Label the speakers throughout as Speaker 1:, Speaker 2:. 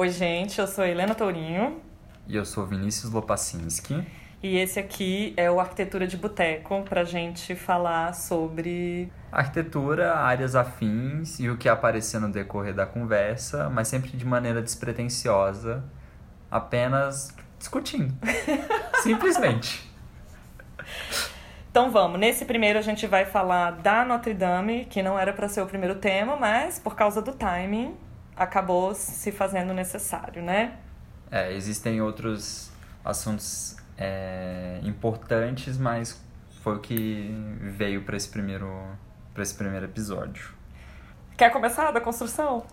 Speaker 1: Oi, gente, eu sou Helena Tourinho.
Speaker 2: E eu sou Vinícius Lopacinski.
Speaker 1: E esse aqui é o Arquitetura de Boteco, pra gente falar sobre.
Speaker 2: Arquitetura, áreas afins e o que aparecer no decorrer da conversa, mas sempre de maneira despretensiosa, apenas discutindo. Simplesmente.
Speaker 1: Então vamos, nesse primeiro a gente vai falar da Notre Dame, que não era para ser o primeiro tema, mas por causa do timing acabou se fazendo necessário, né?
Speaker 2: É, existem outros assuntos é, importantes, mas foi o que veio para esse primeiro para esse primeiro episódio.
Speaker 1: Quer começar da construção?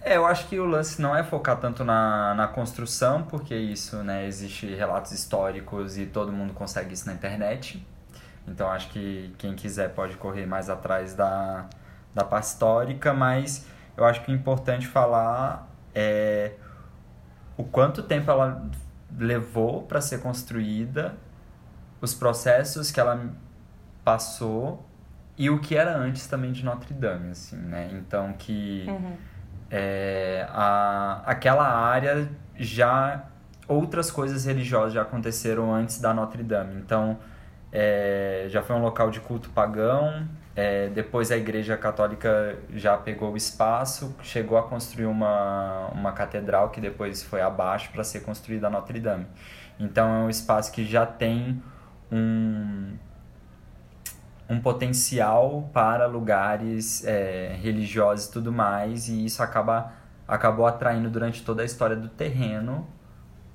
Speaker 2: É, eu acho que o lance não é focar tanto na, na construção, porque isso, né, existe relatos históricos e todo mundo consegue isso na internet. Então acho que quem quiser pode correr mais atrás da, da parte histórica, mas eu acho que o importante falar é o quanto tempo ela levou para ser construída, os processos que ela passou e o que era antes também de Notre Dame, assim, né? Então que uhum. é, a, aquela área já outras coisas religiosas já aconteceram antes da Notre Dame. Então é, já foi um local de culto pagão. É, depois a Igreja Católica já pegou o espaço, chegou a construir uma, uma catedral que depois foi abaixo para ser construída a Notre Dame. Então é um espaço que já tem um, um potencial para lugares é, religiosos e tudo mais, e isso acaba, acabou atraindo durante toda a história do terreno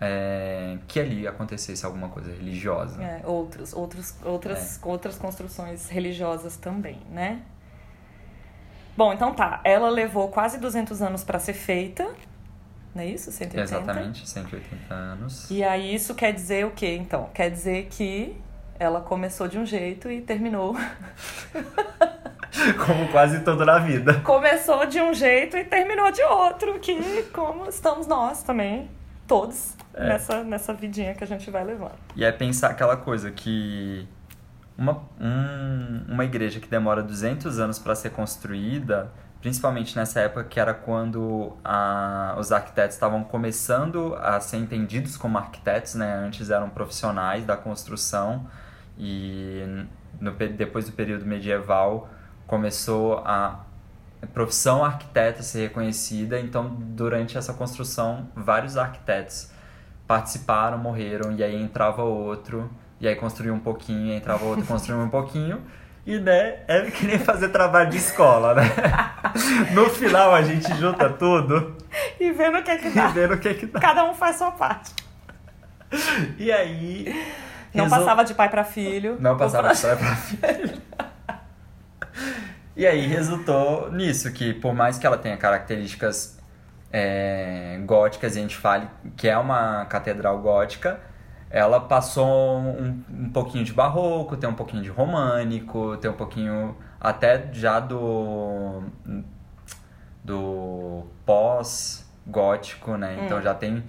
Speaker 2: é, que ali acontecesse alguma coisa religiosa.
Speaker 1: É, outros, outros, outras, é. outras construções religiosas também, né? Bom, então tá. Ela levou quase 200 anos para ser feita, não é isso? 180?
Speaker 2: Exatamente, 180 anos.
Speaker 1: E aí isso quer dizer o quê, então? Quer dizer que ela começou de um jeito e terminou.
Speaker 2: como quase tudo na vida.
Speaker 1: Começou de um jeito e terminou de outro, que como estamos nós também, todos, é. nessa, nessa vidinha que a gente vai levando.
Speaker 2: E é pensar aquela coisa que uma, um, uma igreja que demora 200 anos para ser construída, principalmente nessa época que era quando a, os arquitetos estavam começando a ser entendidos como arquitetos, né? Antes eram profissionais da construção e no, depois do período medieval começou a profissão arquiteta ser reconhecida. Então, durante essa construção, vários arquitetos participaram, morreram, e aí entrava outro, e aí construía um pouquinho, entrava outro, construía um pouquinho. E, né, é que nem fazer trabalho de escola, né? No final a gente junta tudo.
Speaker 1: E vendo o que é que dá.
Speaker 2: E vendo o que é que dá.
Speaker 1: Cada um faz sua parte.
Speaker 2: E aí
Speaker 1: não Resol... passava de pai para filho.
Speaker 2: Não passava de pai para filho. e aí resultou nisso, que por mais que ela tenha características é, góticas e a gente fale que é uma catedral gótica, ela passou um, um pouquinho de barroco, tem um pouquinho de românico, tem um pouquinho até já do do pós gótico, né? Então hum. já tem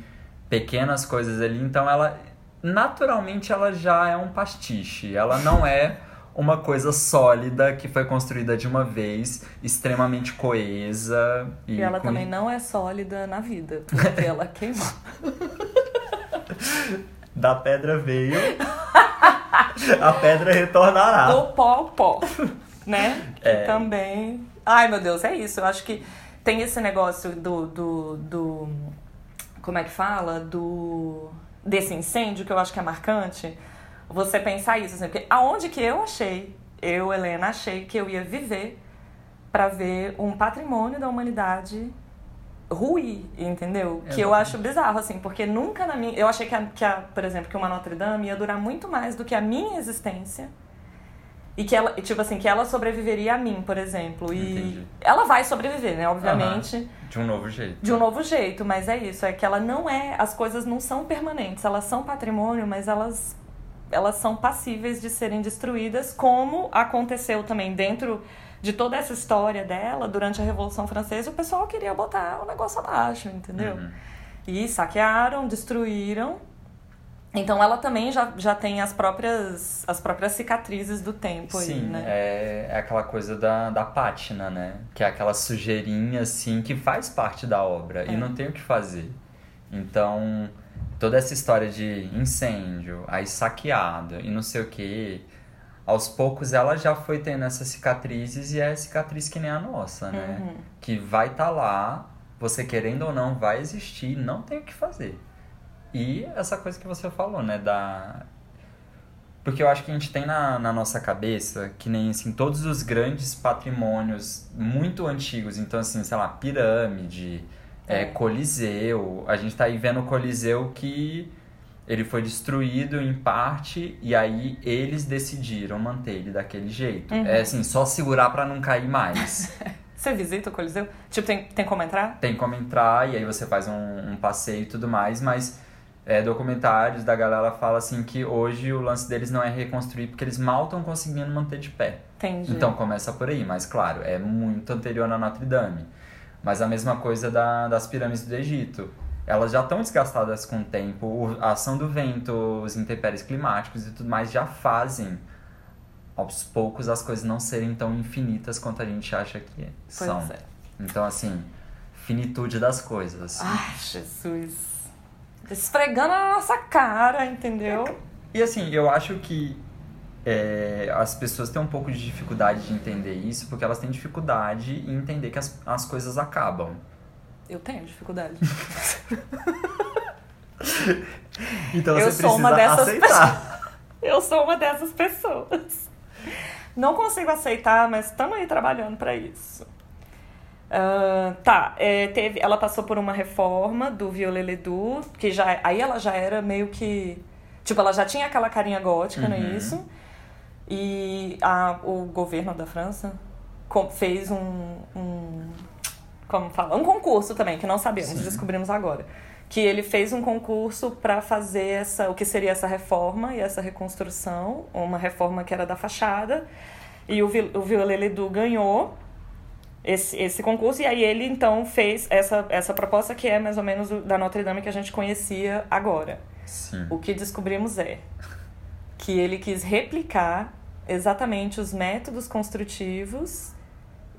Speaker 2: pequenas coisas ali, então ela naturalmente ela já é um pastiche. Ela não é uma coisa sólida que foi construída de uma vez, extremamente coesa.
Speaker 1: E, e ela com... também não é sólida na vida, porque ela queimou.
Speaker 2: Da pedra veio, a pedra retornará.
Speaker 1: Do pó ao pó, né? Que é. também... Ai, meu Deus, é isso. Eu acho que tem esse negócio do... do, do... Como é que fala? Do desse incêndio, que eu acho que é marcante, você pensar isso, assim, porque aonde que eu achei, eu, Helena, achei que eu ia viver para ver um patrimônio da humanidade ruir, entendeu? Que eu acho bizarro, assim, porque nunca na minha. Eu achei que, a, que a, por exemplo, que uma Notre Dame ia durar muito mais do que a minha existência. E que ela, tipo assim, que ela sobreviveria a mim, por exemplo. E Entendi. ela vai sobreviver, né? Obviamente. Uhum.
Speaker 2: De um novo jeito.
Speaker 1: De um novo jeito, mas é isso, é que ela não é. As coisas não são permanentes, elas são patrimônio, mas elas, elas são passíveis de serem destruídas, como aconteceu também dentro de toda essa história dela, durante a Revolução Francesa, o pessoal queria botar o negócio abaixo, entendeu? Uhum. E saquearam, destruíram Então ela também já, já tem as próprias, as próprias cicatrizes do tempo
Speaker 2: Sim,
Speaker 1: aí, né?
Speaker 2: É, é aquela coisa da, da pátina, né? Que é aquela sujeirinha, assim, que faz parte da obra é. e não tem o que fazer. Então, toda essa história de incêndio, aí saqueado e não sei o que, aos poucos ela já foi tendo essas cicatrizes e é cicatriz que nem a nossa, né? Uhum. Que vai estar tá lá, você querendo ou não, vai existir, não tem o que fazer. E essa coisa que você falou, né? Da... Porque eu acho que a gente tem na, na nossa cabeça que nem assim, todos os grandes patrimônios muito antigos, então assim, sei lá, pirâmide, é. É, Coliseu. A gente tá aí vendo o Coliseu que ele foi destruído em parte e aí eles decidiram manter ele daquele jeito. Uhum. É assim, só segurar para não cair mais.
Speaker 1: Você visita o Coliseu? Tipo, tem, tem como entrar?
Speaker 2: Tem como entrar e aí você faz um, um passeio e tudo mais, mas é, documentários da galera fala assim que hoje o lance deles não é reconstruir porque eles mal estão conseguindo manter de pé.
Speaker 1: Entendi.
Speaker 2: Então começa por aí, mas claro, é muito anterior a Notre Dame. Mas a mesma coisa da, das pirâmides do Egito. Elas já estão desgastadas com o tempo, a ação do vento, os intempéries climáticos e tudo mais já fazem aos poucos as coisas não serem tão infinitas quanto a gente acha que são. É. Então assim, finitude das coisas.
Speaker 1: Ai, Jesus esfregando na nossa cara, entendeu?
Speaker 2: E assim, eu acho que é, as pessoas têm um pouco de dificuldade de entender isso, porque elas têm dificuldade em entender que as, as coisas acabam.
Speaker 1: Eu tenho dificuldade.
Speaker 2: então você eu sou uma dessas aceitar.
Speaker 1: Pessoas. Eu sou uma dessas pessoas. Não consigo aceitar, mas estamos aí trabalhando para isso. Uh, tá, é, teve, ela passou por uma reforma do Violet Ledoux, que já, aí ela já era meio que. Tipo, ela já tinha aquela carinha gótica, uhum. não é uhum. isso? E a, o governo da França fez um, um. Como fala? Um concurso também, que não sabemos, Sim. descobrimos agora. Que ele fez um concurso para fazer essa, o que seria essa reforma e essa reconstrução, uma reforma que era da fachada. E o, o Violet Ledoux ganhou esse, esse concurso. E aí ele então fez essa, essa proposta que é mais ou menos da Notre Dame que a gente conhecia agora.
Speaker 2: Sim.
Speaker 1: O que descobrimos é que ele quis replicar exatamente os métodos construtivos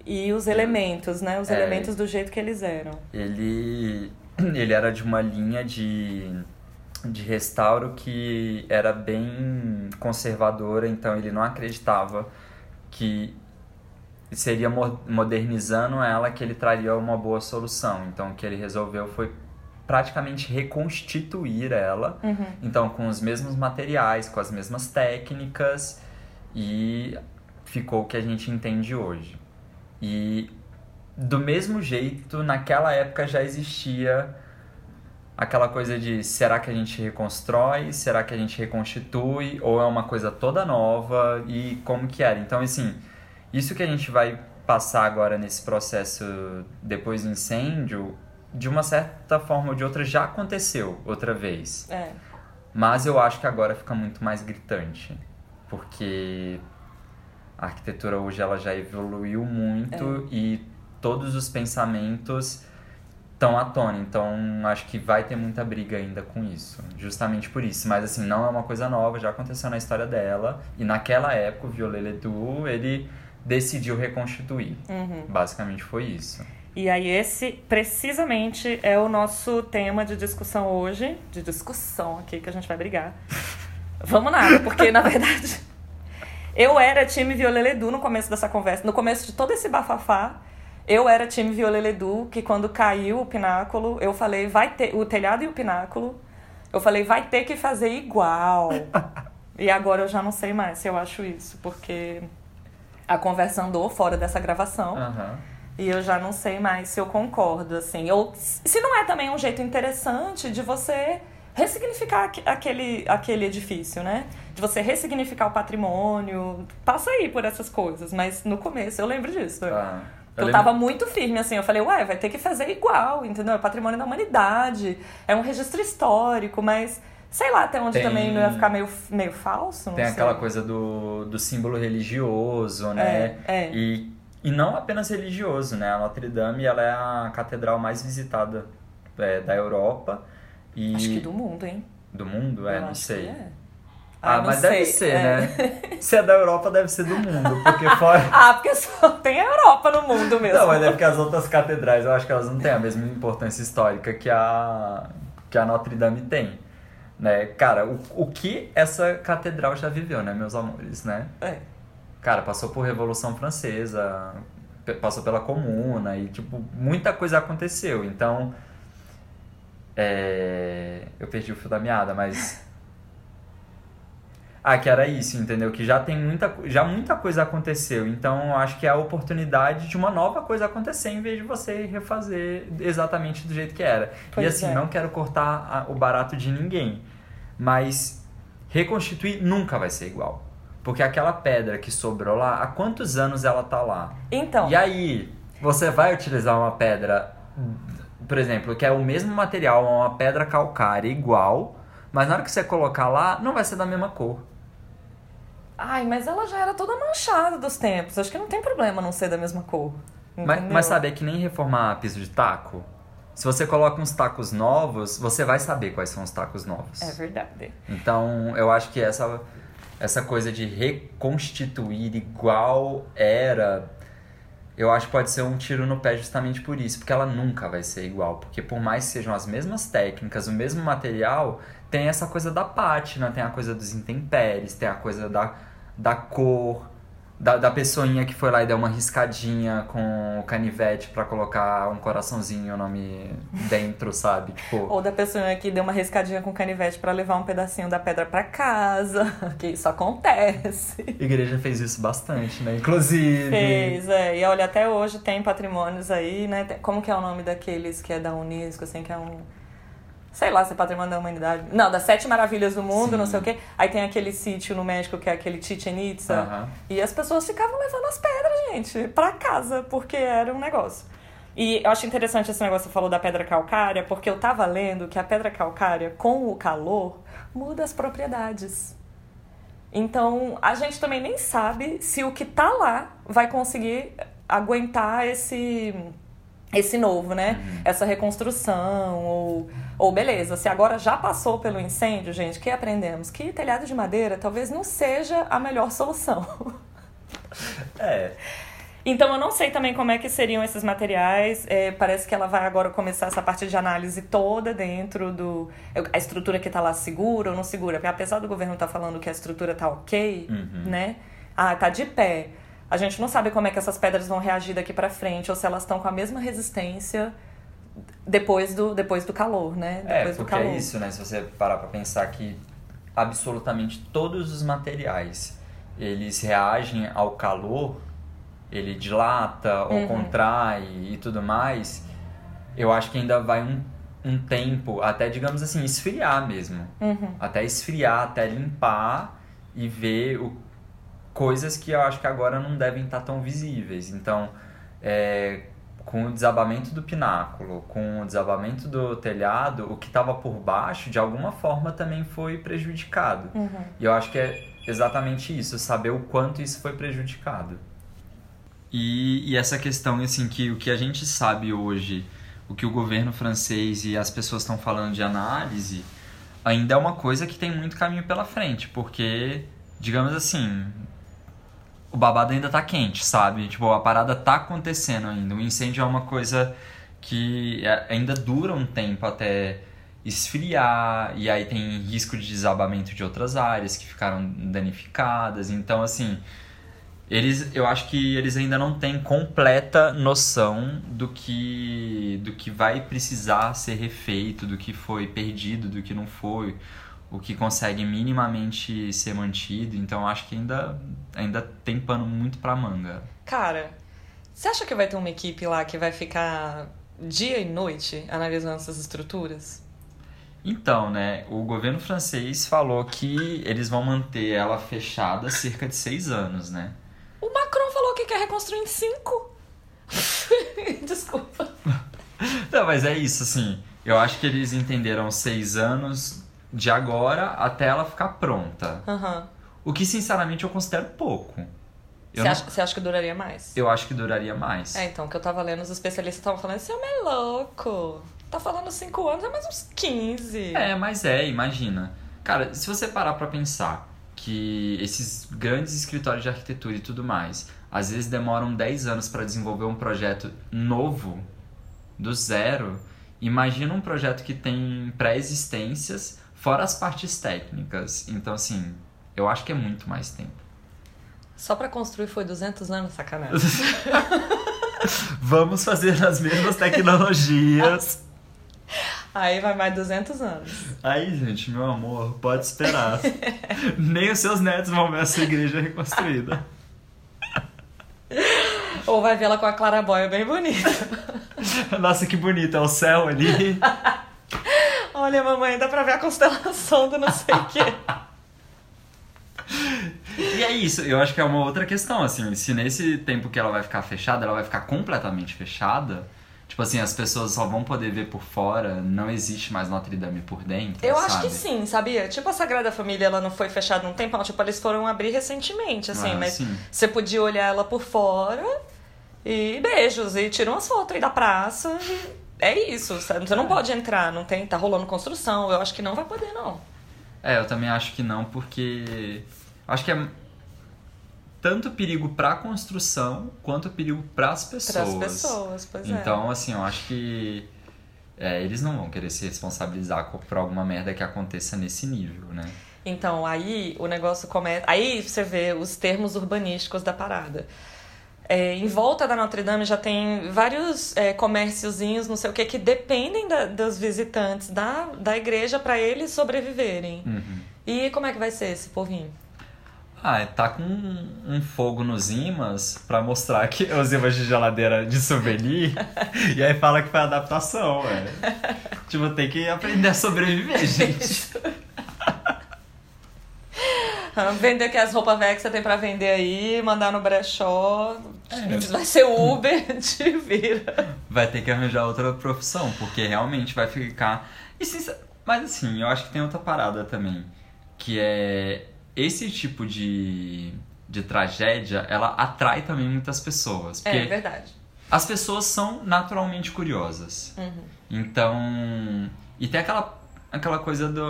Speaker 1: e os elementos, né? Os é, elementos do jeito que eles eram.
Speaker 2: Ele, ele era de uma linha de, de restauro que era bem conservadora, então ele não acreditava que seria modernizando ela que ele traria uma boa solução. Então, o que ele resolveu foi praticamente reconstituir ela,
Speaker 1: uhum.
Speaker 2: então com os mesmos materiais, com as mesmas técnicas e ficou o que a gente entende hoje. E do mesmo jeito, naquela época já existia aquela coisa de será que a gente reconstrói, será que a gente reconstitui ou é uma coisa toda nova e como que era. Então, assim, isso que a gente vai passar agora nesse processo depois do incêndio, de uma certa forma ou de outra já aconteceu outra vez.
Speaker 1: É.
Speaker 2: Mas eu acho que agora fica muito mais gritante, porque a arquitetura hoje ela já evoluiu muito é. e todos os pensamentos estão à tona. Então acho que vai ter muita briga ainda com isso, justamente por isso. Mas assim, não é uma coisa nova, já aconteceu na história dela. E naquela época o Violet Ledoux, ele decidiu reconstituir.
Speaker 1: Uhum.
Speaker 2: Basicamente foi isso.
Speaker 1: E aí esse precisamente é o nosso tema de discussão hoje, de discussão aqui que a gente vai brigar. Vamos nada, porque na verdade eu era time Violeledu no começo dessa conversa, no começo de todo esse bafafá. Eu era time Violeledu, que quando caiu o pináculo, eu falei, vai ter o telhado e o pináculo. Eu falei, vai ter que fazer igual. e agora eu já não sei mais se eu acho isso, porque a conversa andou fora dessa gravação.
Speaker 2: Uhum.
Speaker 1: E eu já não sei mais se eu concordo, assim. Ou se não é também um jeito interessante de você ressignificar aquele, aquele edifício, né? De você ressignificar o patrimônio. Passa aí por essas coisas, mas no começo eu lembro disso.
Speaker 2: Ah,
Speaker 1: eu, eu tava muito firme, assim. Eu falei, ué, vai ter que fazer igual, entendeu? É patrimônio da humanidade, é um registro histórico, mas Sei lá até onde tem, também não ia ficar meio, meio falso.
Speaker 2: tem
Speaker 1: sei.
Speaker 2: aquela coisa do, do símbolo religioso, né?
Speaker 1: É, é.
Speaker 2: E, e não apenas religioso, né? A Notre Dame ela é a catedral mais visitada é, da Europa. E...
Speaker 1: Acho que do mundo, hein?
Speaker 2: Do mundo? É,
Speaker 1: Eu
Speaker 2: não sei.
Speaker 1: é.
Speaker 2: Ah,
Speaker 1: não
Speaker 2: mas
Speaker 1: sei,
Speaker 2: deve ser,
Speaker 1: é.
Speaker 2: né? Se é da Europa, deve ser do mundo. Porque fora.
Speaker 1: Ah, porque só tem a Europa no mundo mesmo.
Speaker 2: Não, mas é porque as outras catedrais, eu acho que elas não têm a mesma importância histórica que a, que a Notre Dame tem. Né? Cara, o, o que essa catedral já viveu, né, meus amores, né?
Speaker 1: É.
Speaker 2: Cara, passou por Revolução Francesa, passou pela Comuna e, tipo, muita coisa aconteceu. Então, é... eu perdi o fio da meada, mas... Ah, que era isso, entendeu? Que já tem muita, já muita coisa aconteceu. Então, eu acho que é a oportunidade de uma nova coisa acontecer em vez de você refazer exatamente do jeito que era.
Speaker 1: Pois
Speaker 2: e assim,
Speaker 1: é.
Speaker 2: não quero cortar a- o barato de ninguém, mas reconstituir nunca vai ser igual. Porque aquela pedra que sobrou lá, há quantos anos ela tá lá?
Speaker 1: Então,
Speaker 2: E aí, você vai utilizar uma pedra, por exemplo, que é o mesmo material, uma pedra calcária igual, mas na hora que você colocar lá, não vai ser da mesma cor.
Speaker 1: ai, mas ela já era toda manchada dos tempos. Acho que não tem problema não ser da mesma cor.
Speaker 2: Mas, mas sabe, é que nem reformar piso de taco. Se você coloca uns tacos novos, você vai saber quais são os tacos novos.
Speaker 1: É verdade.
Speaker 2: Então, eu acho que essa, essa coisa de reconstituir igual era, eu acho que pode ser um tiro no pé justamente por isso, porque ela nunca vai ser igual. Porque por mais que sejam as mesmas técnicas, o mesmo material, tem essa coisa da pátina, tem a coisa dos intempéries, tem a coisa da, da cor, da, da pessoinha que foi lá e deu uma riscadinha com o canivete pra colocar um coraçãozinho o nome dentro, sabe? Tipo,
Speaker 1: Ou da pessoa que deu uma riscadinha com canivete pra levar um pedacinho da pedra pra casa. Que isso acontece.
Speaker 2: a igreja fez isso bastante, né? Inclusive.
Speaker 1: Fez, é. E olha, até hoje tem patrimônios aí, né? Como que é o nome daqueles que é da Unesco, assim, que é um. Sei lá se é patrimônio da humanidade. Não, das sete maravilhas do mundo,
Speaker 2: Sim.
Speaker 1: não sei o quê. Aí tem aquele sítio no México que é aquele Chichen Itza.
Speaker 2: Aham.
Speaker 1: E as pessoas ficavam levando as pedras, gente, pra casa, porque era um negócio. E eu acho interessante esse negócio que você falou da pedra calcária, porque eu tava lendo que a pedra calcária, com o calor, muda as propriedades. Então, a gente também nem sabe se o que tá lá vai conseguir aguentar esse esse novo, né? Essa reconstrução ou ou beleza, se agora já passou pelo incêndio, gente, que aprendemos que telhado de madeira talvez não seja a melhor solução.
Speaker 2: É.
Speaker 1: Então eu não sei também como é que seriam esses materiais. É, parece que ela vai agora começar essa parte de análise toda dentro do. A estrutura que tá lá segura ou não segura. Porque apesar do governo estar falando que a estrutura tá ok,
Speaker 2: Uhum.
Speaker 1: né? Ah, tá de pé. A gente não sabe como é que essas pedras vão reagir daqui pra frente, ou se elas estão com a mesma resistência depois do, depois do calor, né?
Speaker 2: É,
Speaker 1: Depois do
Speaker 2: porque é isso, né? Se você parar pra pensar que absolutamente todos os materiais, eles reagem ao calor, ele dilata ou
Speaker 1: Uhum.
Speaker 2: contrai e tudo mais, eu acho que ainda vai um, um tempo, até, digamos assim, esfriar mesmo.
Speaker 1: Uhum.
Speaker 2: Até esfriar, até limpar e ver o, coisas que eu acho que agora não devem estar tão visíveis. Então, é, com o desabamento do pináculo, com o desabamento do telhado, o que estava por baixo, de alguma forma, também foi prejudicado.
Speaker 1: Uhum.
Speaker 2: E eu acho que é exatamente isso, saber o quanto isso foi prejudicado. E, e essa questão, assim, que o que a gente sabe hoje, o que o governo francês e as pessoas estão falando de análise, ainda é uma coisa que tem muito caminho pela frente, porque, digamos assim, o babado ainda tá quente, sabe? Tipo, a parada tá acontecendo ainda. O incêndio é uma coisa que é- ainda dura um tempo até esfriar, e aí tem risco de desabamento de outras áreas que ficaram danificadas. Então, assim, eles, eu acho que eles ainda não têm completa noção do que, do que vai precisar ser refeito, do que foi perdido, do que não foi, o que consegue minimamente ser mantido. Então, acho que ainda, ainda tem pano muito pra manga.
Speaker 1: Cara, você acha que vai ter uma equipe lá que vai ficar dia e noite analisando essas estruturas?
Speaker 2: Então, né, o governo francês falou que eles vão manter ela fechada cerca de seis anos, né?
Speaker 1: O Macron falou que quer reconstruir em cinco. Desculpa.
Speaker 2: Não, mas é isso, assim. Eu acho que eles entenderam seis anos de agora até ela ficar pronta.
Speaker 1: Aham.
Speaker 2: O que, sinceramente, eu considero pouco.
Speaker 1: Você
Speaker 2: não-
Speaker 1: acha, você acha que duraria mais?
Speaker 2: eu acho que duraria mais.
Speaker 1: É, então, que eu tava lendo, os especialistas estavam falando, esse homem é louco. tá falando 5 anos, é mais uns 15.
Speaker 2: É, mas é, imagina. Cara, se você parar pra pensar que esses grandes escritórios de arquitetura e tudo mais, às vezes demoram 10 anos para desenvolver um projeto novo, do zero, imagina um projeto que tem pré-existências, fora as partes técnicas. Então, assim, eu acho que é muito mais tempo.
Speaker 1: Só para construir foi 200 anos, sacanagem.
Speaker 2: Vamos fazer as mesmas tecnologias.
Speaker 1: Aí vai mais 200 anos.
Speaker 2: Aí, gente, meu amor, pode esperar. Nem os seus netos vão ver essa igreja reconstruída.
Speaker 1: Ou vai vê-la com a clarabóia bem bonita.
Speaker 2: Nossa, que bonita, é o céu ali.
Speaker 1: Olha, mamãe, dá pra ver a constelação do não sei o quê.
Speaker 2: E é isso, eu acho que é uma outra questão, assim, se nesse tempo que ela vai ficar fechada, ela vai ficar completamente fechada, tipo assim, as pessoas só vão poder ver por fora, não existe mais Notre Dame por dentro,
Speaker 1: Eu
Speaker 2: sabe?
Speaker 1: acho que sim, sabia? Tipo, a Sagrada Família, ela não foi fechada um tempo, tipo, eles foram abrir recentemente, assim,
Speaker 2: Ah,
Speaker 1: mas
Speaker 2: sim.
Speaker 1: você podia olhar ela por fora e beijos, e tira umas fotos aí da praça e é isso, sabe? Você não pode entrar, não tem, tá rolando construção, eu acho que não vai poder, não.
Speaker 2: É, eu também acho que não, porque acho que é tanto perigo pra construção quanto perigo pras pessoas.
Speaker 1: Pras pessoas, pois é.
Speaker 2: Então, assim, eu acho que é, eles não vão querer se responsabilizar por alguma merda que aconteça nesse nível, né?
Speaker 1: Então, aí o negócio começa. Aí você vê os termos urbanísticos da parada. É, em volta da Notre Dame já tem vários é, comérciozinhos, não sei o que, que dependem da- dos visitantes da, da igreja para eles sobreviverem.
Speaker 2: Uhum.
Speaker 1: E como é que vai ser esse povinho?
Speaker 2: Ah, tá com um, um fogo nos imãs pra mostrar que os imãs de geladeira de souvenir. e aí fala que foi adaptação, velho. tipo, tem que aprender a sobreviver, gente.
Speaker 1: Vender que as roupas velhas que você tem pra vender aí, mandar no brechó. Vai ser Uber, te vira.
Speaker 2: Vai ter que arranjar outra profissão, porque realmente vai ficar. E sincer- Mas assim, eu acho que tem outra parada também. Que é esse tipo de, de tragédia, ela atrai também muitas pessoas. Porque
Speaker 1: É verdade.
Speaker 2: as pessoas são naturalmente curiosas.
Speaker 1: Uhum.
Speaker 2: Então. E tem aquela, aquela coisa do.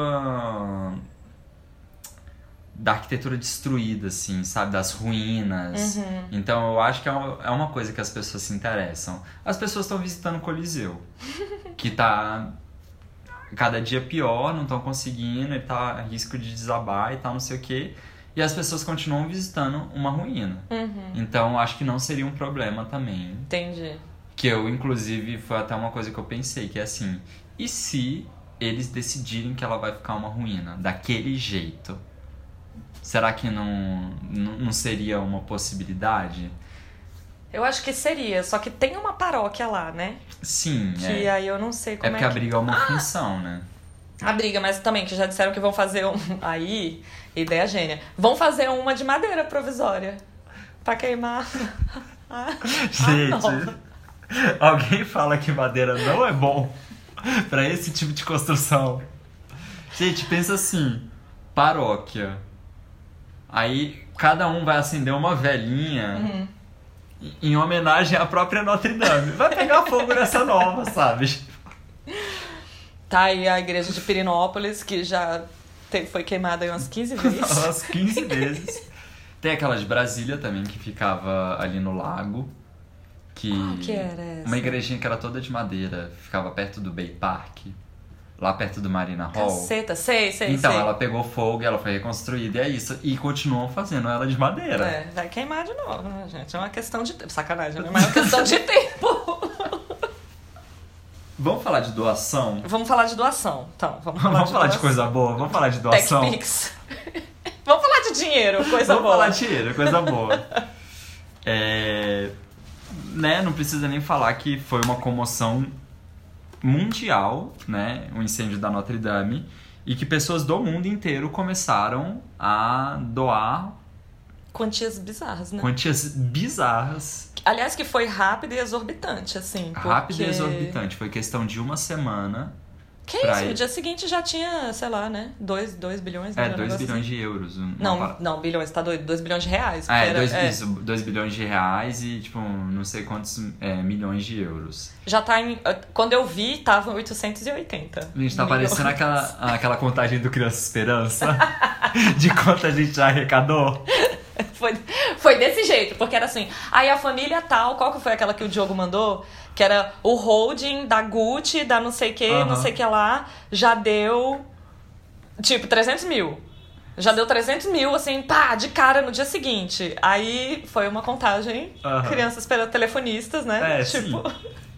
Speaker 2: Da arquitetura destruída, assim, sabe? Das ruínas.
Speaker 1: Uhum.
Speaker 2: Então eu acho que é uma, é uma coisa que as pessoas se interessam. As pessoas estão visitando o Coliseu, que tá cada dia pior, não estão conseguindo, ele tá a risco de desabar e tal, não sei o quê. E as pessoas continuam visitando uma ruína.
Speaker 1: Uhum.
Speaker 2: Então eu acho que não seria um problema também.
Speaker 1: Entendi.
Speaker 2: Que eu, inclusive, foi até uma coisa que eu pensei, que é assim, e se eles decidirem que ela vai ficar uma ruína, daquele jeito? Será que não, não seria uma possibilidade?
Speaker 1: Eu acho que seria, só que tem uma paróquia lá, né?
Speaker 2: Sim,
Speaker 1: Que
Speaker 2: é.
Speaker 1: aí eu não sei
Speaker 2: É
Speaker 1: como é,
Speaker 2: porque a briga é uma função, né?
Speaker 1: A briga, mas também, que já disseram que vão fazer um... Aí, ideia gênia. Vão fazer uma de madeira provisória. Pra queimar. Ah,
Speaker 2: Gente, alguém fala que madeira não é bom pra esse tipo de construção. Gente, pensa assim, paróquia. Aí cada um vai acender uma velhinha
Speaker 1: Uhum.
Speaker 2: em homenagem à própria Notre Dame. Vai pegar fogo nessa nova, sabe?
Speaker 1: Tá aí a igreja de Pirinópolis, que já foi queimada umas 15 vezes.
Speaker 2: Umas 15 vezes. Tem aquela de Brasília também, que ficava ali no lago. Que,
Speaker 1: Qual que era essa?
Speaker 2: Uma igrejinha que era toda de madeira, ficava perto do Bay Park, lá perto do Marina Hall.
Speaker 1: Caceta, sei, sei,
Speaker 2: Então,
Speaker 1: sei.
Speaker 2: ela pegou fogo e ela foi reconstruída, e é isso. E continuam fazendo ela de madeira.
Speaker 1: É, vai queimar de novo, né, gente? É uma questão de tempo. Sacanagem, né? Mas é uma questão de tempo.
Speaker 2: Vamos falar de doação?
Speaker 1: Vamos falar de doação, então. Vamos falar,
Speaker 2: Vamos
Speaker 1: de,
Speaker 2: falar de coisa boa? Vamos falar de doação?
Speaker 1: TechPix. Vamos falar de dinheiro, coisa
Speaker 2: Vamos
Speaker 1: boa.
Speaker 2: falar de dinheiro, coisa boa. É, né, não precisa nem falar que foi uma comoção mundial, né, o incêndio da Notre Dame, e que pessoas do mundo inteiro começaram a doar
Speaker 1: Quantias bizarras, né?
Speaker 2: quantias bizarras,
Speaker 1: Aliás, que foi rápido e exorbitante, assim.
Speaker 2: rápido e
Speaker 1: porque-
Speaker 2: exorbitante. Foi questão de uma semana,
Speaker 1: Que isso? No dia seguinte já tinha, sei lá, né? 2 bilhões.
Speaker 2: É, 2 bilhões assim. de euros.
Speaker 1: Não, não, bilhões, tá doido. 2 bilhões de reais.
Speaker 2: Ah, é, 2 é. bilhões de reais e, tipo, não sei quantos é, milhões de euros.
Speaker 1: Já tá em. Quando eu vi, tava 880.
Speaker 2: A gente tá milhões. parecendo aquela, aquela contagem do Criança Esperança. de quanto a gente já arrecadou.
Speaker 1: Foi, foi desse jeito, porque era assim. Aí a família tal, qual que foi aquela que o Diogo mandou? Que era o holding da Gucci, da não sei que, uhum. não sei que lá, já deu tipo 300 mil. Já deu 300 mil, assim, pá, de cara no dia seguinte. Aí foi uma contagem, uhum. crianças esperando telefonistas, né?
Speaker 2: É, tipo. Sim.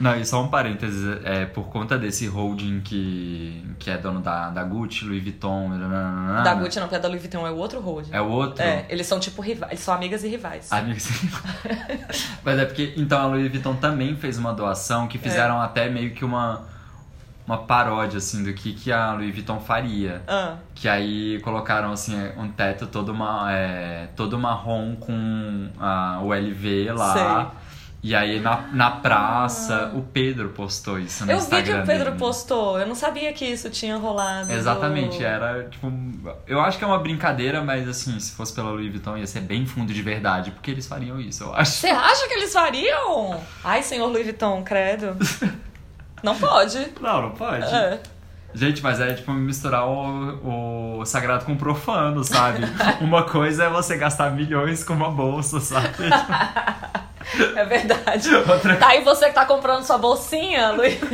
Speaker 2: Não, e só um parênteses, é, por conta desse holding que, que é dono da, da Gucci, Louis Vuitton... Nananana,
Speaker 1: da Gucci não, porque a da Louis Vuitton é o outro holding.
Speaker 2: É o outro?
Speaker 1: É, eles são tipo rivais, eles são amigas e rivais.
Speaker 2: Amigas e rivais. Mas é porque, então a Louis Vuitton também fez uma doação que fizeram é. até meio que uma uma paródia, assim, do que, que a Louis Vuitton faria.
Speaker 1: Ah.
Speaker 2: Que aí colocaram, assim, um teto todo, uma, é, todo marrom com a, o LV lá. Sei. E aí na, na praça, ah. o Pedro postou isso no
Speaker 1: eu
Speaker 2: Instagram.
Speaker 1: Eu vi que o Pedro dele. postou, eu não sabia que isso tinha rolado.
Speaker 2: Exatamente, era tipo. Eu acho que é uma brincadeira, mas assim, se fosse pela Louis Vuitton ia ser bem fundo de verdade, porque eles fariam isso, eu acho.
Speaker 1: Você acha que eles fariam? Ai, senhor Louis Vuitton, credo. não pode.
Speaker 2: Não, não pode. É. Gente, mas é tipo misturar o, o sagrado com o profano, sabe? uma coisa é você gastar milhões com uma bolsa, sabe?
Speaker 1: É verdade. Outra... Tá aí você que tá comprando sua bolsinha, Luiz.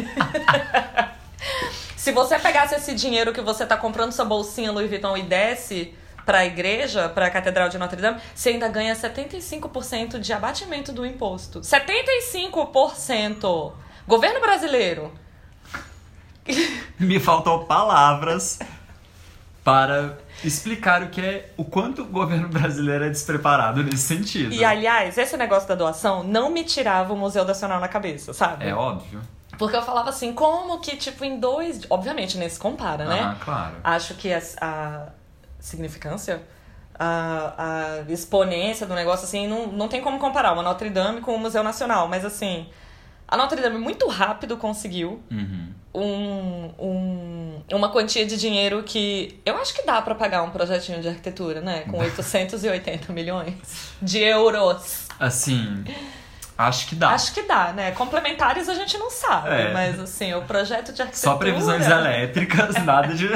Speaker 1: Se você pegasse esse dinheiro que você tá comprando sua bolsinha Louis Vuitton e desse para a igreja, para a Catedral de Notre Dame, você ainda ganha 75% de abatimento do imposto. 75%! Governo brasileiro.
Speaker 2: Me faltou palavras para explicar o que é o quanto o governo brasileiro é despreparado nesse sentido.
Speaker 1: E aliás, esse negócio da doação não me tirava o Museu Nacional na cabeça, sabe?
Speaker 2: É óbvio.
Speaker 1: Porque eu falava assim, como que, tipo, em dois. Obviamente, nem se compara, né?
Speaker 2: Ah, claro.
Speaker 1: Acho que a, a significância, a, a exponência do negócio, assim, não, não tem como comparar uma Notre Dame com o Museu Nacional. Mas, assim, a Notre Dame muito rápido conseguiu
Speaker 2: uhum.
Speaker 1: Um, um, uma quantia de dinheiro que eu acho que dá para pagar um projetinho de arquitetura, né? Com 880 milhões de euros.
Speaker 2: Assim, acho que dá.
Speaker 1: Acho que dá, né? Complementares a gente não sabe, é. mas assim, o projeto de arquitetura...
Speaker 2: Só previsões elétricas, nada de...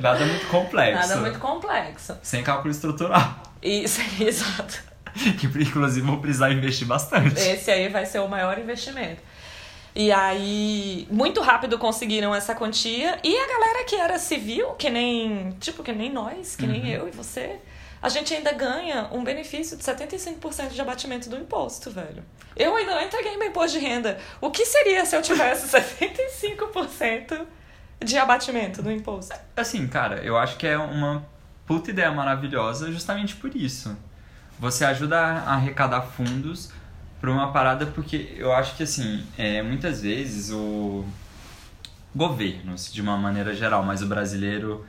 Speaker 2: Nada muito complexo.
Speaker 1: Nada muito complexo.
Speaker 2: Sem cálculo estrutural.
Speaker 1: Isso, exato.
Speaker 2: que inclusive vou precisar investir bastante.
Speaker 1: Esse aí vai ser o maior investimento. E aí, muito rápido conseguiram essa quantia. E a galera que era civil, que nem, tipo, que nem nós, que uhum. nem eu e você, a gente ainda ganha um benefício de 75% de abatimento do imposto, velho. Eu ainda não entreguei meu imposto de renda. O que seria se eu tivesse 75% de abatimento do imposto?
Speaker 2: Assim, cara, eu acho que é uma puta ideia maravilhosa justamente por isso você ajuda a arrecadar fundos para uma parada porque eu acho que assim é, muitas vezes o governos de uma maneira geral mas o brasileiro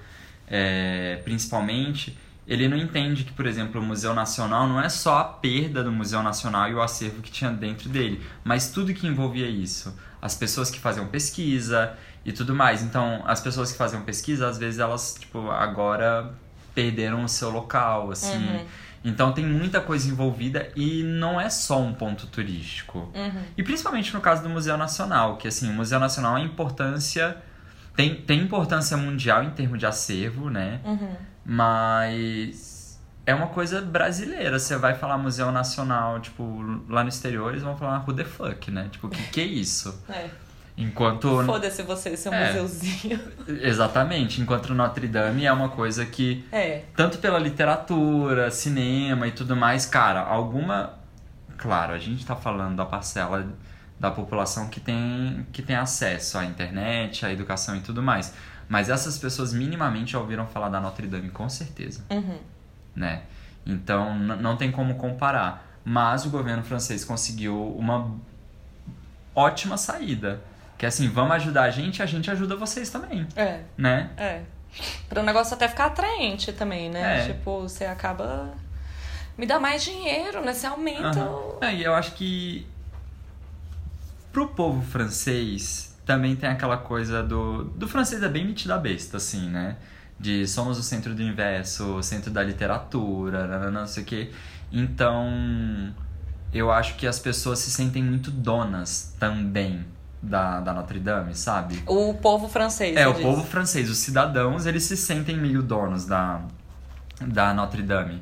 Speaker 2: é, principalmente ele não entende que por exemplo o museu nacional não é só a perda do museu nacional e o acervo que tinha dentro dele mas tudo que envolvia isso. As pessoas que faziam pesquisa e tudo mais. Então as pessoas que faziam pesquisa às vezes elas tipo agora perderam o seu local assim. Uhum então tem muita coisa envolvida e não é só um ponto turístico.
Speaker 1: Uhum.
Speaker 2: E principalmente no caso do Museu Nacional, que assim, o Museu Nacional é importância tem, tem importância mundial em termos de acervo, né?
Speaker 1: Uhum.
Speaker 2: Mas é uma coisa brasileira. Você vai falar Museu Nacional, tipo, lá no exterior, eles vão falar who the fuck, né? Tipo, o que, que é isso?
Speaker 1: É.
Speaker 2: Enquanto.
Speaker 1: Foda-se você, seu é, museuzinho.
Speaker 2: Exatamente. Enquanto Notre Dame é uma coisa que.
Speaker 1: É.
Speaker 2: Tanto pela literatura, cinema e tudo mais, cara, alguma. Claro, a gente tá falando da parcela da população que tem, que tem acesso à internet, à educação e tudo mais. Mas essas pessoas minimamente já ouviram falar da Notre Dame, com certeza.
Speaker 1: Uhum.
Speaker 2: Né? Então não tem como comparar. Mas o governo francês conseguiu uma ótima saída que assim, vamos ajudar a gente, a gente ajuda vocês também.
Speaker 1: É.
Speaker 2: Né?
Speaker 1: É. Para o negócio até ficar atraente também, né? É. Tipo, você acaba. Me dá mais dinheiro, né? Você aumenta.
Speaker 2: Uhum. É, e eu acho que pro povo francês também tem aquela coisa do. Do francês é bem metida besta, assim, né? De somos o centro do universo, o centro da literatura, não sei o quê. Então, eu acho que as pessoas se sentem muito donas também da, da Notre Dame, sabe?
Speaker 1: O povo francês.
Speaker 2: É, o diz. povo francês, os cidadãos, eles se sentem meio donos da, da Notre Dame.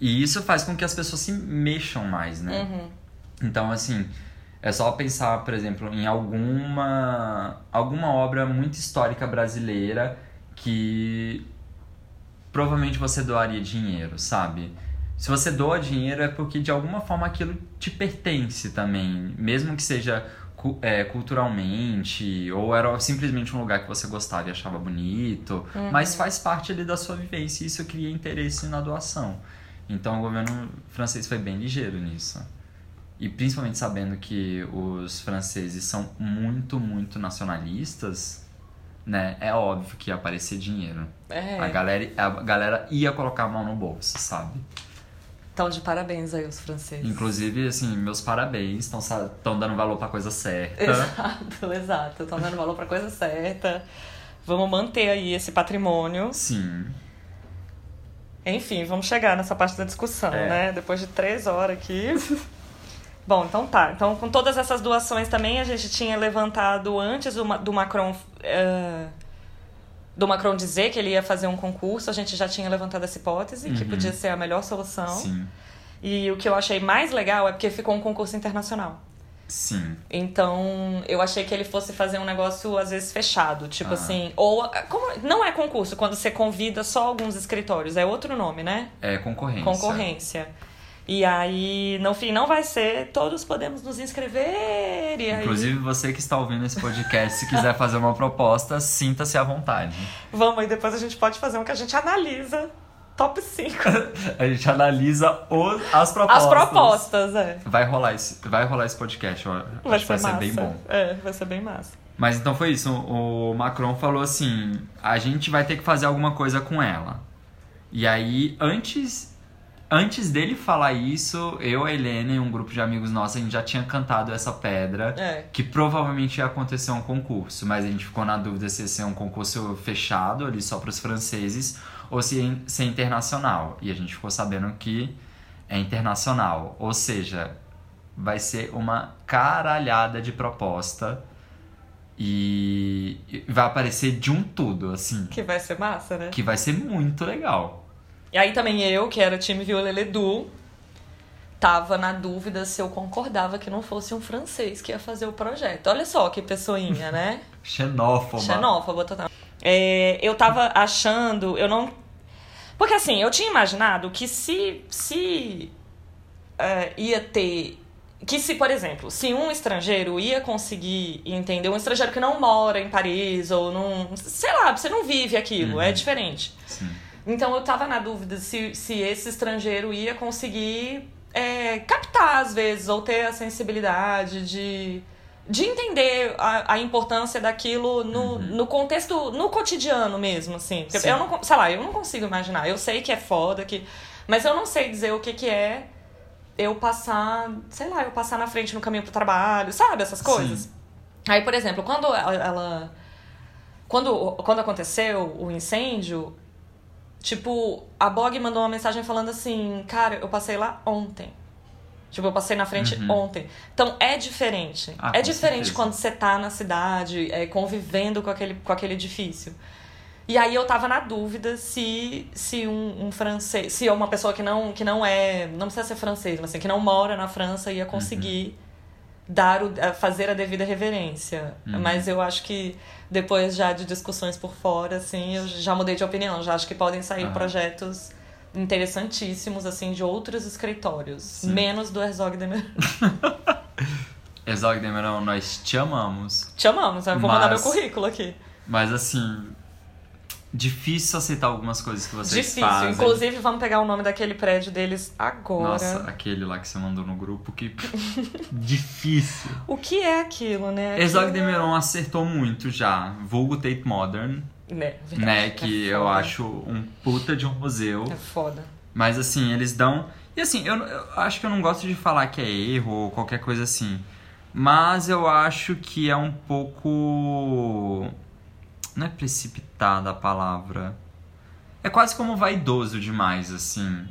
Speaker 2: E isso faz com que as pessoas se mexam mais, né? Uhum. Então, assim, é só pensar, por exemplo, em alguma, alguma obra muito histórica brasileira que provavelmente você doaria dinheiro, sabe? Se você doa dinheiro é porque de alguma forma aquilo te pertence também, mesmo que seja é, culturalmente, ou era simplesmente um lugar que você gostava e achava bonito, uhum. mas faz parte ali da sua vivência e isso cria interesse na doação. Então o governo francês foi bem ligeiro nisso. E principalmente sabendo que os franceses são muito, muito nacionalistas, né? É óbvio que ia aparecer dinheiro. É. A, galera, a galera ia colocar a mão no bolso, sabe?
Speaker 1: Estão de parabéns aí os franceses.
Speaker 2: Inclusive, assim, meus parabéns. Estão dando valor pra coisa certa.
Speaker 1: Exato, exato. Estão dando valor pra coisa certa. Vamos manter aí esse patrimônio.
Speaker 2: Sim.
Speaker 1: Enfim, vamos chegar nessa parte da discussão, é. né? Depois de três horas aqui. Bom, então tá. Então, com todas essas doações também, a gente tinha levantado antes do, do Macron. Uh, do Macron dizer que ele ia fazer um concurso, a gente já tinha levantado essa hipótese, uhum. que podia ser a melhor solução.
Speaker 2: Sim.
Speaker 1: E o que eu achei mais legal é porque ficou um concurso internacional.
Speaker 2: Sim.
Speaker 1: Então, eu achei que ele fosse fazer um negócio, às vezes, fechado. Tipo ah. assim. Ou. Como, não é concurso, quando você convida só alguns escritórios. É outro nome, né?
Speaker 2: É concorrência.
Speaker 1: Concorrência. E aí, no fim, não vai ser todos podemos nos inscrever. E
Speaker 2: Inclusive, você que está ouvindo esse podcast, se quiser fazer uma proposta, sinta-se à vontade.
Speaker 1: Vamos, e depois a gente pode fazer um que a gente analisa top 5.
Speaker 2: a gente analisa os, as propostas.
Speaker 1: As propostas, é.
Speaker 2: Vai rolar esse, vai rolar esse podcast, vai que vai massa. ser bem bom.
Speaker 1: É, vai ser bem massa.
Speaker 2: Mas então foi isso, o Macron falou assim, a gente vai ter que fazer alguma coisa com ela. E aí, antes Antes dele falar isso, eu, a Helena e um grupo de amigos nossos, a gente já tinha cantado essa pedra,
Speaker 1: é.
Speaker 2: que provavelmente ia acontecer um concurso, mas a gente ficou na dúvida se ia ser um concurso fechado ali só para os franceses ou se ia ser internacional. E a gente ficou sabendo que é internacional, ou seja, vai ser uma caralhada de proposta e vai aparecer de um tudo, assim.
Speaker 1: Que vai ser massa, né?
Speaker 2: Que vai ser muito legal.
Speaker 1: E aí também eu, que era time Violeledu, tava na dúvida se eu concordava que não fosse um francês que ia fazer o projeto. Olha só que pessoinha, né?
Speaker 2: Xenófoba.
Speaker 1: Xenófoba, total. É, eu tava achando, eu não... Porque assim, eu tinha imaginado que se, se uh, ia ter... Que se, por exemplo, se um estrangeiro ia conseguir entender, um estrangeiro que não mora em Paris ou não... Sei lá, você não vive aquilo, é uhum. é diferente.
Speaker 2: Sim
Speaker 1: então eu tava na dúvida se, se esse estrangeiro ia conseguir é, captar, às vezes, ou ter a sensibilidade de, de entender a, a importância daquilo no, uhum. no contexto, no cotidiano mesmo, assim. Sim. Eu não, sei lá, eu não consigo imaginar. Eu sei que é foda, que, mas eu não sei dizer o que, que é eu passar, sei lá, eu passar na frente no caminho pro trabalho, sabe? Essas coisas. Sim. Aí, por exemplo, quando ela, ela. quando, quando aconteceu o incêndio, Tipo, a Bog mandou uma mensagem falando assim: Cara, eu passei lá ontem. Tipo, eu passei na frente uhum. ontem. Então é diferente. Ah, é diferente certeza. quando você tá na cidade, é, convivendo com aquele, com aquele edifício. E aí eu tava na dúvida se, se um, um, francês, se uma pessoa que não, que não é, não precisa ser francês, mas assim, que não mora na França ia conseguir uhum. Dar o, fazer a devida reverência. Uhum. Mas eu acho que depois já de discussões por fora, assim, eu já mudei de opinião. Já acho que podem sair projetos interessantíssimos, assim, de outros escritórios. Sim. Menos do Herzog Demeron.
Speaker 2: Herzog Demeron, nós te amamos.
Speaker 1: Te amamos, eu vou mas, mandar meu currículo aqui.
Speaker 2: Mas assim, difícil aceitar algumas coisas que vocês
Speaker 1: difícil.
Speaker 2: fazem.
Speaker 1: Difícil. Inclusive, vamos pegar o nome daquele prédio deles agora.
Speaker 2: Nossa, aquele lá que você mandou no grupo, que difícil.
Speaker 1: O que é aquilo, né?
Speaker 2: Exog Demeron acertou muito já. Vulgo Tate Modern.
Speaker 1: Né,
Speaker 2: né que é eu acho um puta de um museu.
Speaker 1: É foda.
Speaker 2: Mas assim, eles dão... E assim, eu, eu acho que eu não gosto de falar que é erro ou qualquer coisa assim. Mas eu acho que é um pouco. Não é precipitada a palavra. É quase como vaidoso demais, assim.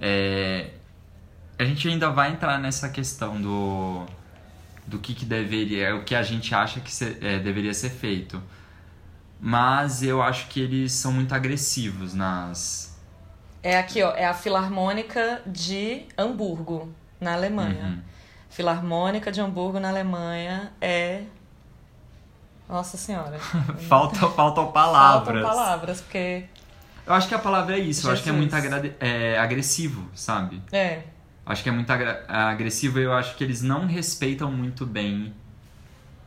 Speaker 2: É... A gente ainda vai entrar nessa questão do. Do que, que deveria. O que a gente acha que é, deveria ser feito. Mas eu acho que eles são muito agressivos nas.
Speaker 1: É aqui, ó. É a Filarmônica de Hamburgo, na Alemanha. Uhum. Filarmônica de Hamburgo, na Alemanha, é. Nossa Senhora.
Speaker 2: Falta, faltam palavras.
Speaker 1: Faltam palavras, porque.
Speaker 2: Eu acho que a palavra é isso. Jesus. Eu acho que é muito é, agressivo, sabe?
Speaker 1: É.
Speaker 2: Acho que é muito agressivo e eu acho que eles não respeitam muito bem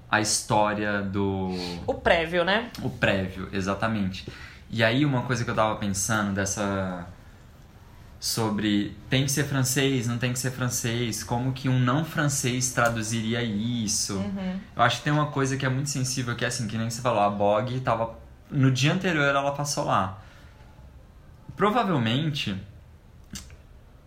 Speaker 2: a história do.
Speaker 1: O prévio, né?
Speaker 2: O prévio, exatamente. E aí, uma coisa que eu tava pensando dessa sobre tem que ser francês, não tem que ser francês, como que um não francês traduziria isso. Uhum. Eu acho que tem uma coisa que é muito sensível, que é assim, que nem você falou, a Bog tava. No dia anterior ela passou lá. Provavelmente,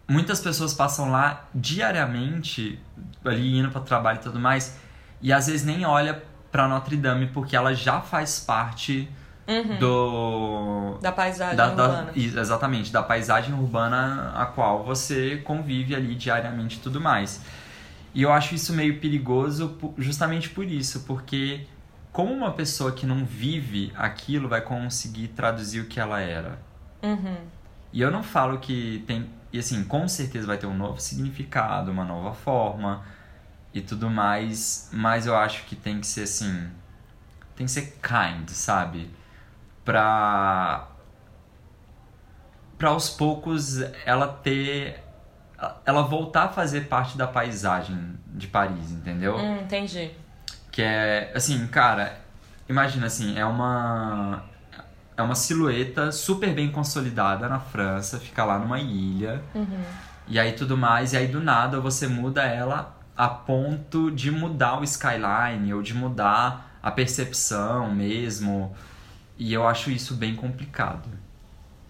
Speaker 2: muitas pessoas passam lá diariamente, ali indo para o trabalho e tudo mais, e às vezes nem olha para Notre Dame porque ela já faz parte Uhum. Do.
Speaker 1: Da paisagem da, urbana.
Speaker 2: Da, exatamente, da paisagem urbana a qual você convive ali diariamente e tudo mais. E eu acho isso meio perigoso justamente por isso, porque como uma pessoa que não vive aquilo vai conseguir traduzir o que ela era?
Speaker 1: Uhum.
Speaker 2: E eu não falo que tem. E assim, com certeza vai ter um novo significado, uma nova forma e tudo mais, mas eu acho que tem que ser assim. Tem que ser kind, sabe? Pra para aos poucos ela ter ela voltar a fazer parte da paisagem de Paris, entendeu?
Speaker 1: Hum, entendi.
Speaker 2: Que é assim, cara, imagina assim, é uma é uma silhueta super bem consolidada na França, fica lá numa ilha.
Speaker 1: Uhum.
Speaker 2: E aí tudo mais, e aí do nada você muda ela a ponto de mudar o skyline ou de mudar a percepção mesmo. E eu acho isso bem complicado.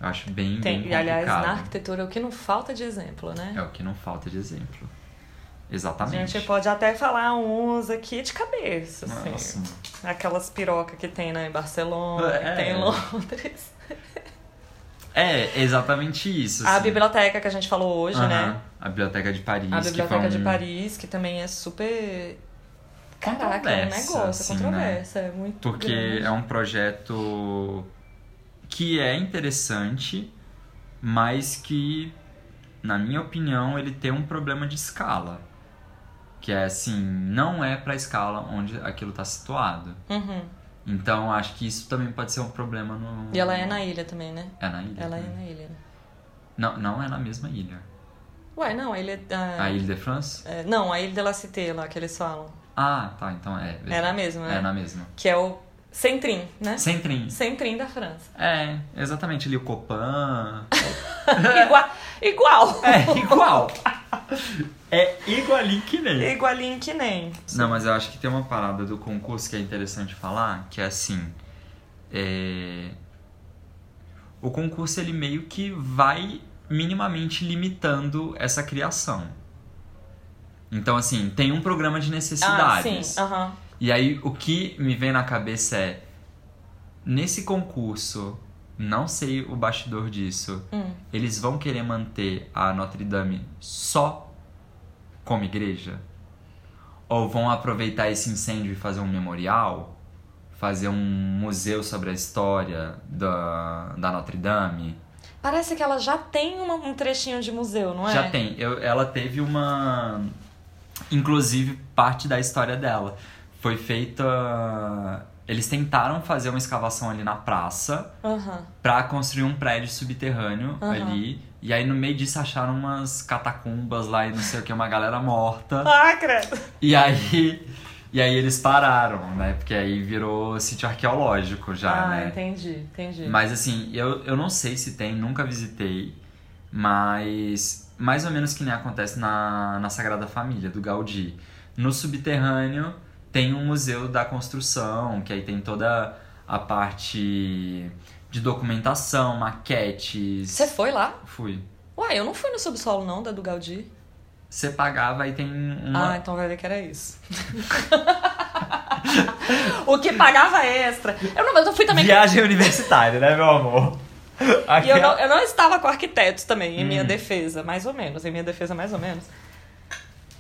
Speaker 2: Eu acho bem, Tem, bem complicado.
Speaker 1: E, aliás, na arquitetura, é o que não falta de exemplo, né?
Speaker 2: É o que não falta de exemplo. Exatamente.
Speaker 1: A gente pode até falar uns aqui de cabeça, assim. Nossa. Aquelas pirocas que tem né, em Barcelona, é. que tem em Londres.
Speaker 2: É, exatamente isso.
Speaker 1: A assim. biblioteca que a gente falou hoje, né?
Speaker 2: A Biblioteca de Paris.
Speaker 1: A Biblioteca um... de Paris, que também é super Caraca, é um negócio, assim, controversa, né? é muito
Speaker 2: Porque
Speaker 1: grande.
Speaker 2: é um projeto que é interessante, mas que, na minha opinião, ele tem um problema de escala. Que é assim, não é pra escala onde aquilo tá situado.
Speaker 1: Uhum.
Speaker 2: Então, acho que isso também pode ser um problema no...
Speaker 1: E ela é na ilha também, né?
Speaker 2: É na ilha
Speaker 1: Ela
Speaker 2: também.
Speaker 1: é na ilha.
Speaker 2: Não, não é na mesma ilha.
Speaker 1: Ué, não, a ilha...
Speaker 2: A, a Ilha de France?
Speaker 1: É, não, a Ilha de la Cité lá, que eles falam.
Speaker 2: Ah, tá, então é.
Speaker 1: É na mesma, né?
Speaker 2: É na mesma.
Speaker 1: Que é o Centrim, né?
Speaker 2: Centrim.
Speaker 1: Centrim da França.
Speaker 2: É, exatamente. Ali o Copan.
Speaker 1: igual. Igual.
Speaker 2: É, igual. É igualinho que nem.
Speaker 1: Igualinho que nem.
Speaker 2: Não, mas eu acho que tem uma parada do concurso que é interessante falar, que é assim. É... O concurso ele meio que vai minimamente limitando essa criação. Então, assim, tem um programa de necessidades.
Speaker 1: Ah, sim. Uhum.
Speaker 2: E aí, o que me vem na cabeça é: nesse concurso, não sei o bastidor disso,
Speaker 1: hum.
Speaker 2: eles vão querer manter a Notre Dame só como igreja? Ou vão aproveitar esse incêndio e fazer um memorial? Fazer um museu sobre a história da, da Notre Dame?
Speaker 1: Parece que ela já tem uma, um trechinho de museu, não é?
Speaker 2: Já tem. Eu, ela teve uma Inclusive, parte da história dela foi feita. Eles tentaram fazer uma escavação ali na praça
Speaker 1: uhum.
Speaker 2: para construir um prédio subterrâneo
Speaker 1: uhum.
Speaker 2: ali. E aí no meio disso acharam umas catacumbas lá e não sei o que, uma galera morta.
Speaker 1: Ah, credo!
Speaker 2: E aí. E aí eles pararam, né? Porque aí virou sítio arqueológico já,
Speaker 1: ah,
Speaker 2: né?
Speaker 1: entendi, entendi.
Speaker 2: Mas assim, eu, eu não sei se tem, nunca visitei, mas mais ou menos que nem acontece na, na Sagrada Família, do Gaudí. No subterrâneo tem um museu da construção, que aí tem toda a parte de documentação, maquetes.
Speaker 1: Você foi lá?
Speaker 2: Fui.
Speaker 1: Uai, eu não fui no subsolo não, da do Gaudí.
Speaker 2: você pagava e tem uma.
Speaker 1: Ah, então vai ver que era isso. o que pagava extra. Eu não, eu fui também.
Speaker 2: Viagem universitária, né, meu amor?
Speaker 1: E eu, não, eu não estava com arquitetos também, em hum. minha defesa, mais ou menos. Em minha defesa, mais ou menos.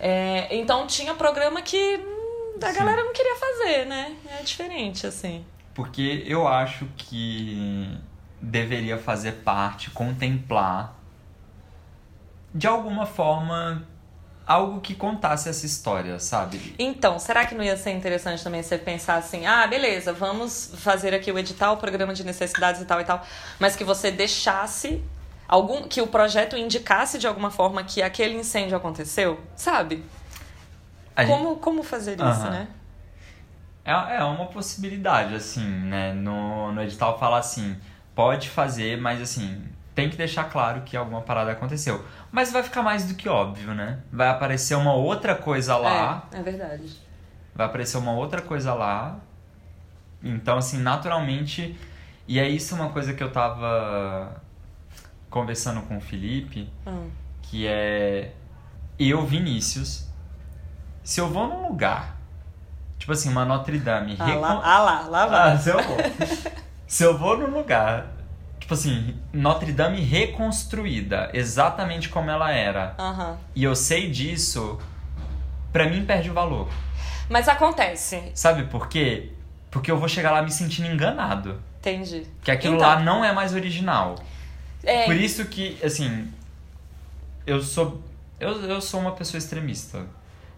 Speaker 1: É, então tinha programa que a Sim. galera não queria fazer, né? É diferente, assim.
Speaker 2: Porque eu acho que deveria fazer parte, contemplar de alguma forma algo que contasse essa história, sabe?
Speaker 1: Então, será que não ia ser interessante também você pensar assim, ah, beleza, vamos fazer aqui o edital, o programa de necessidades e tal e tal, mas que você deixasse algum que o projeto indicasse de alguma forma que aquele incêndio aconteceu, sabe? como, gente... como fazer isso, uhum. né?
Speaker 2: É, é uma possibilidade, assim, né? No, no edital fala assim, pode fazer, mas assim, tem que deixar claro que alguma parada aconteceu. Mas vai ficar mais do que óbvio, né? Vai aparecer uma outra coisa
Speaker 1: lá. É, é verdade.
Speaker 2: Vai aparecer uma outra coisa lá. Então, assim, naturalmente. E é isso uma coisa que eu tava conversando com o Felipe, hum. que é. Eu, Vinícius, se eu vou num lugar, tipo assim, uma Notre Dame.
Speaker 1: Ah, recon... lá, ah lá, lá vai.
Speaker 2: Ah, se eu vou. se eu vou num lugar tipo assim, Notre Dame reconstruída, exatamente como ela era.
Speaker 1: Uhum.
Speaker 2: E eu sei disso, pra mim perde o valor.
Speaker 1: Mas acontece.
Speaker 2: Sabe por quê? Porque eu vou chegar lá me sentindo enganado.
Speaker 1: Entendi.
Speaker 2: Que aquilo então, lá não é mais original. É... Por isso que, assim, eu sou eu, eu sou uma pessoa extremista.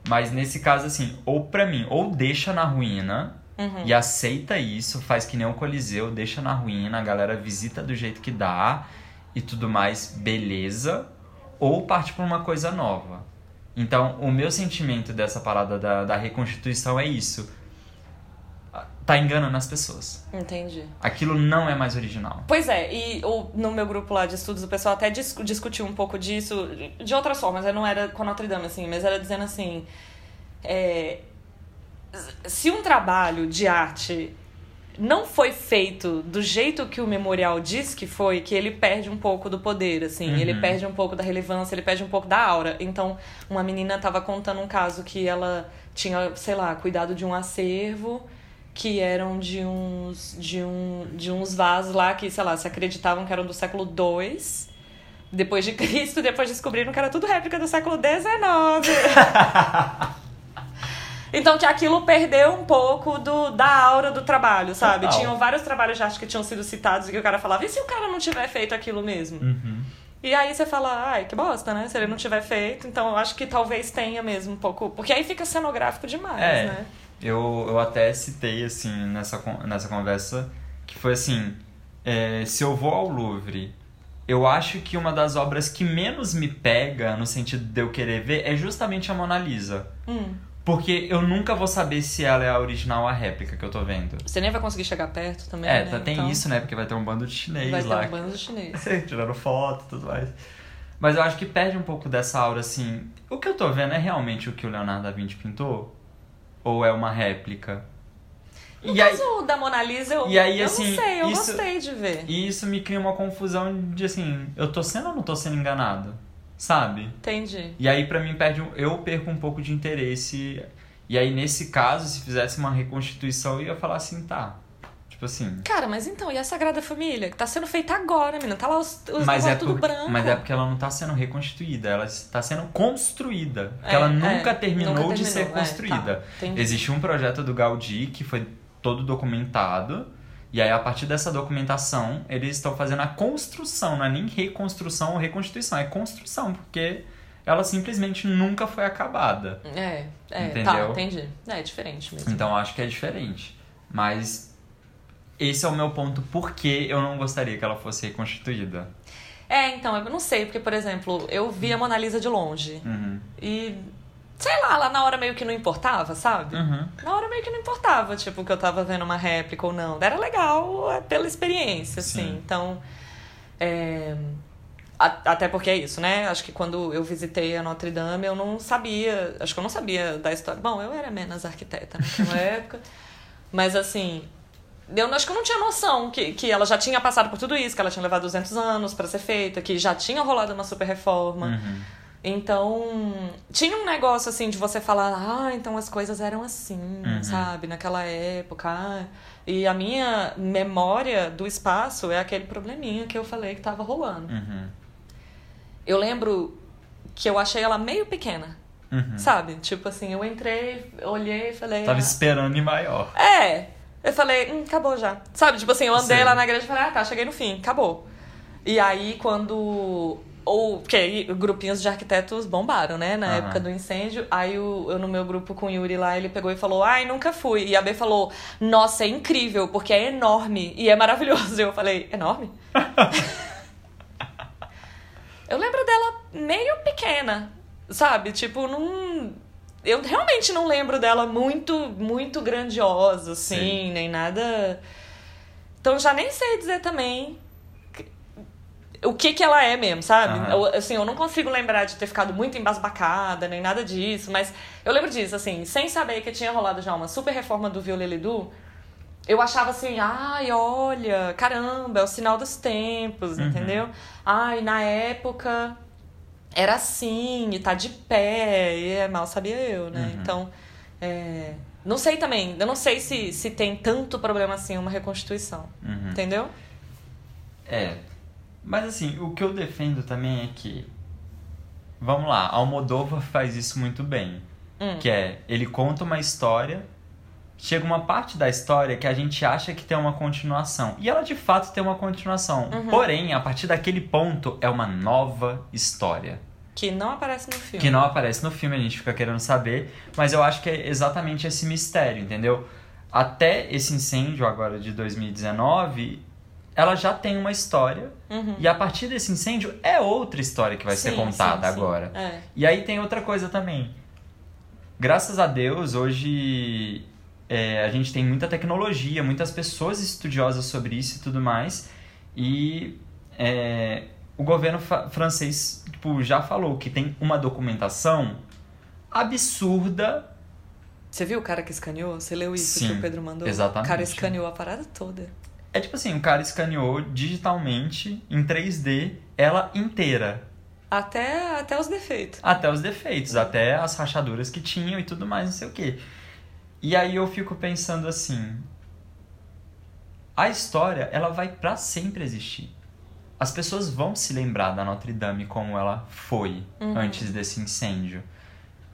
Speaker 2: Mas nesse caso, assim, ou pra mim, ou deixa na ruína, Uhum. E aceita isso, faz que nem o Coliseu, deixa na ruína, a galera visita do jeito que dá e tudo mais, beleza. Ou parte para uma coisa nova. Então, o meu sentimento dessa parada da, da reconstituição é isso. Tá enganando as pessoas.
Speaker 1: Entendi.
Speaker 2: Aquilo não é mais original.
Speaker 1: Pois é, e o, no meu grupo lá de estudos, o pessoal até dis, discutiu um pouco disso, de outras formas, não era com a Notre Dame, assim, mas era dizendo assim. É, se um trabalho de arte não foi feito do jeito que o memorial diz que foi, que ele perde um pouco do poder, assim, uhum. ele perde um pouco da relevância, ele perde um pouco da aura. Então, uma menina estava contando um caso que ela tinha, sei lá, cuidado de um acervo que eram de uns de um de uns vasos lá que, sei lá, se acreditavam que eram do século II depois de Cristo, depois descobriram que era tudo réplica do século XIX. Então que aquilo perdeu um pouco do, da aura do trabalho, sabe? Total. Tinham vários trabalhos de arte que tinham sido citados e que o cara falava, e se o cara não tiver feito aquilo mesmo?
Speaker 2: Uhum.
Speaker 1: E aí você fala, ai, que bosta, né? Se ele não tiver feito, então eu acho que talvez tenha mesmo um pouco. Porque aí fica cenográfico demais, é, né?
Speaker 2: Eu, eu até citei, assim, nessa, nessa conversa, que foi assim: é, se eu vou ao Louvre eu acho que uma das obras que menos me pega, no sentido de eu querer ver, é justamente a Mona Lisa.
Speaker 1: Hum.
Speaker 2: Porque eu nunca vou saber se ela é a original ou a réplica que eu tô vendo.
Speaker 1: Você nem vai conseguir chegar perto também,
Speaker 2: É,
Speaker 1: né?
Speaker 2: tá, tem então... isso, né? Porque vai ter um bando de chinês
Speaker 1: vai
Speaker 2: lá.
Speaker 1: Vai ter um bando de chinês.
Speaker 2: Tirando foto e tudo mais. Mas eu acho que perde um pouco dessa aura, assim... O que eu tô vendo é realmente o que o Leonardo da Vinci pintou? Ou é uma réplica?
Speaker 1: No e caso aí, da Mona Lisa, eu,
Speaker 2: e aí,
Speaker 1: eu
Speaker 2: assim,
Speaker 1: não sei, eu
Speaker 2: isso,
Speaker 1: gostei de ver.
Speaker 2: E isso me cria uma confusão de, assim... Eu tô sendo ou não tô sendo enganado? Sabe?
Speaker 1: Entendi.
Speaker 2: E aí, para mim, perde, eu perco um pouco de interesse e aí, nesse caso, se fizesse uma reconstituição, eu ia falar assim, tá. Tipo assim.
Speaker 1: Cara, mas então, e a Sagrada Família? Que tá sendo feita agora, menina. Tá lá os, os
Speaker 2: mas
Speaker 1: é
Speaker 2: tudo
Speaker 1: branco.
Speaker 2: Mas é porque ela não tá sendo reconstituída, ela está sendo construída. Porque é, ela nunca, é, terminou nunca terminou de ser construída. É, tá, Existe um projeto do Gaudí que foi todo documentado. E aí, a partir dessa documentação, eles estão fazendo a construção, não é nem reconstrução ou reconstituição, é construção, porque ela simplesmente nunca foi acabada.
Speaker 1: É, é, tá, entendeu? tá, entendi. É, é diferente mesmo.
Speaker 2: Então acho que é diferente. Mas esse é o meu ponto porque eu não gostaria que ela fosse reconstituída.
Speaker 1: É, então, eu não sei, porque, por exemplo, eu vi a Mona Lisa de longe.
Speaker 2: Uhum.
Speaker 1: E, sei lá, lá na hora meio que não importava, sabe?
Speaker 2: Uhum.
Speaker 1: Na hora meio que não importava, tipo, que eu tava vendo uma réplica ou não. Era legal é, pela experiência, assim. Sim. Então, é, até porque é isso, né? Acho que quando eu visitei a Notre Dame, eu não sabia. Acho que eu não sabia da história. Bom, eu era menos arquiteta naquela época. Mas assim. Eu acho que eu não tinha noção que, que ela já tinha passado por tudo isso, que ela tinha levado 200 anos para ser feita, que já tinha rolado uma super reforma.
Speaker 2: Uhum.
Speaker 1: Então, tinha um negócio assim de você falar, ah, então as coisas eram assim,
Speaker 2: Uhum.
Speaker 1: sabe, naquela época. ah. E a minha memória do espaço é aquele probleminha que eu falei que tava rolando.
Speaker 2: Uhum.
Speaker 1: Eu lembro que eu achei ela meio pequena,
Speaker 2: Uhum.
Speaker 1: sabe? Tipo assim, eu entrei, olhei e falei.
Speaker 2: Tava
Speaker 1: ah,
Speaker 2: esperando em maior.
Speaker 1: É. Eu falei, hum, acabou já. Sabe, tipo assim, eu andei
Speaker 2: Sei.
Speaker 1: lá na igreja e falei, ah, tá, cheguei no fim, acabou. E aí, quando. Ou, porque aí grupinhos de arquitetos bombaram, né? Na
Speaker 2: Aham.
Speaker 1: época do incêndio. Aí o- eu no meu grupo com o Yuri lá, ele pegou e falou, ai, nunca fui. E a B falou, nossa, é incrível, porque é enorme e é maravilhoso. E eu falei, enorme? eu lembro dela meio pequena, sabe? Tipo, não. Eu realmente não lembro dela muito, muito grandiosa, assim,
Speaker 2: Sim.
Speaker 1: nem nada. Então já nem sei dizer também o que que ela é mesmo, sabe?
Speaker 2: Aham.
Speaker 1: Eu, assim, eu não consigo lembrar de ter ficado muito embasbacada, nem nada disso, mas eu lembro disso, assim, sem saber que tinha rolado já uma super reforma do Violelidu, eu achava assim, ai, olha, caramba, é o sinal dos tempos,
Speaker 2: Uhum.
Speaker 1: entendeu? Ai, na época era assim, e tá de pé, e é, mal sabia eu, né?
Speaker 2: Uhum.
Speaker 1: Então, é, não sei também, eu não sei se, se tem tanto problema assim uma reconstituição,
Speaker 2: Uhum.
Speaker 1: entendeu?
Speaker 2: É. Mas assim, o que eu defendo também é que. Vamos lá, Almodóvar faz isso muito bem.
Speaker 1: Hum.
Speaker 2: Que é, ele conta uma história, chega uma parte da história que a gente acha que tem uma continuação. E ela de fato tem uma continuação.
Speaker 1: Uhum.
Speaker 2: Porém, a partir daquele ponto, é uma nova história.
Speaker 1: Que não aparece no filme.
Speaker 2: Que não aparece no filme, a gente fica querendo saber. Mas eu acho que é exatamente esse mistério, entendeu? Até esse incêndio agora de 2019, ela já tem uma história.
Speaker 1: Uhum.
Speaker 2: E a partir desse incêndio é outra história que vai ser
Speaker 1: Sim,
Speaker 2: contada
Speaker 1: sim, sim.
Speaker 2: agora.
Speaker 1: É.
Speaker 2: E aí tem outra coisa também. Graças a Deus, hoje é, a gente tem muita tecnologia, muitas pessoas estudiosas sobre isso e tudo mais. E é, o governo francês tipo, já falou que tem uma documentação absurda.
Speaker 1: Você viu o cara que escaneou? Você leu isso que
Speaker 2: Sim,
Speaker 1: o Pedro mandou?
Speaker 2: exatamente.
Speaker 1: O cara escaneou a parada toda.
Speaker 2: É tipo assim, o cara escaneou digitalmente, em 3D, ela inteira.
Speaker 1: Até, até os defeitos.
Speaker 2: Até os defeitos, até as rachaduras que tinham e tudo mais, não sei o quê. E aí eu fico pensando assim, a história, ela vai pra sempre existir. As pessoas vão se lembrar da Notre Dame como ela foi
Speaker 1: Uhum.
Speaker 2: antes desse incêndio.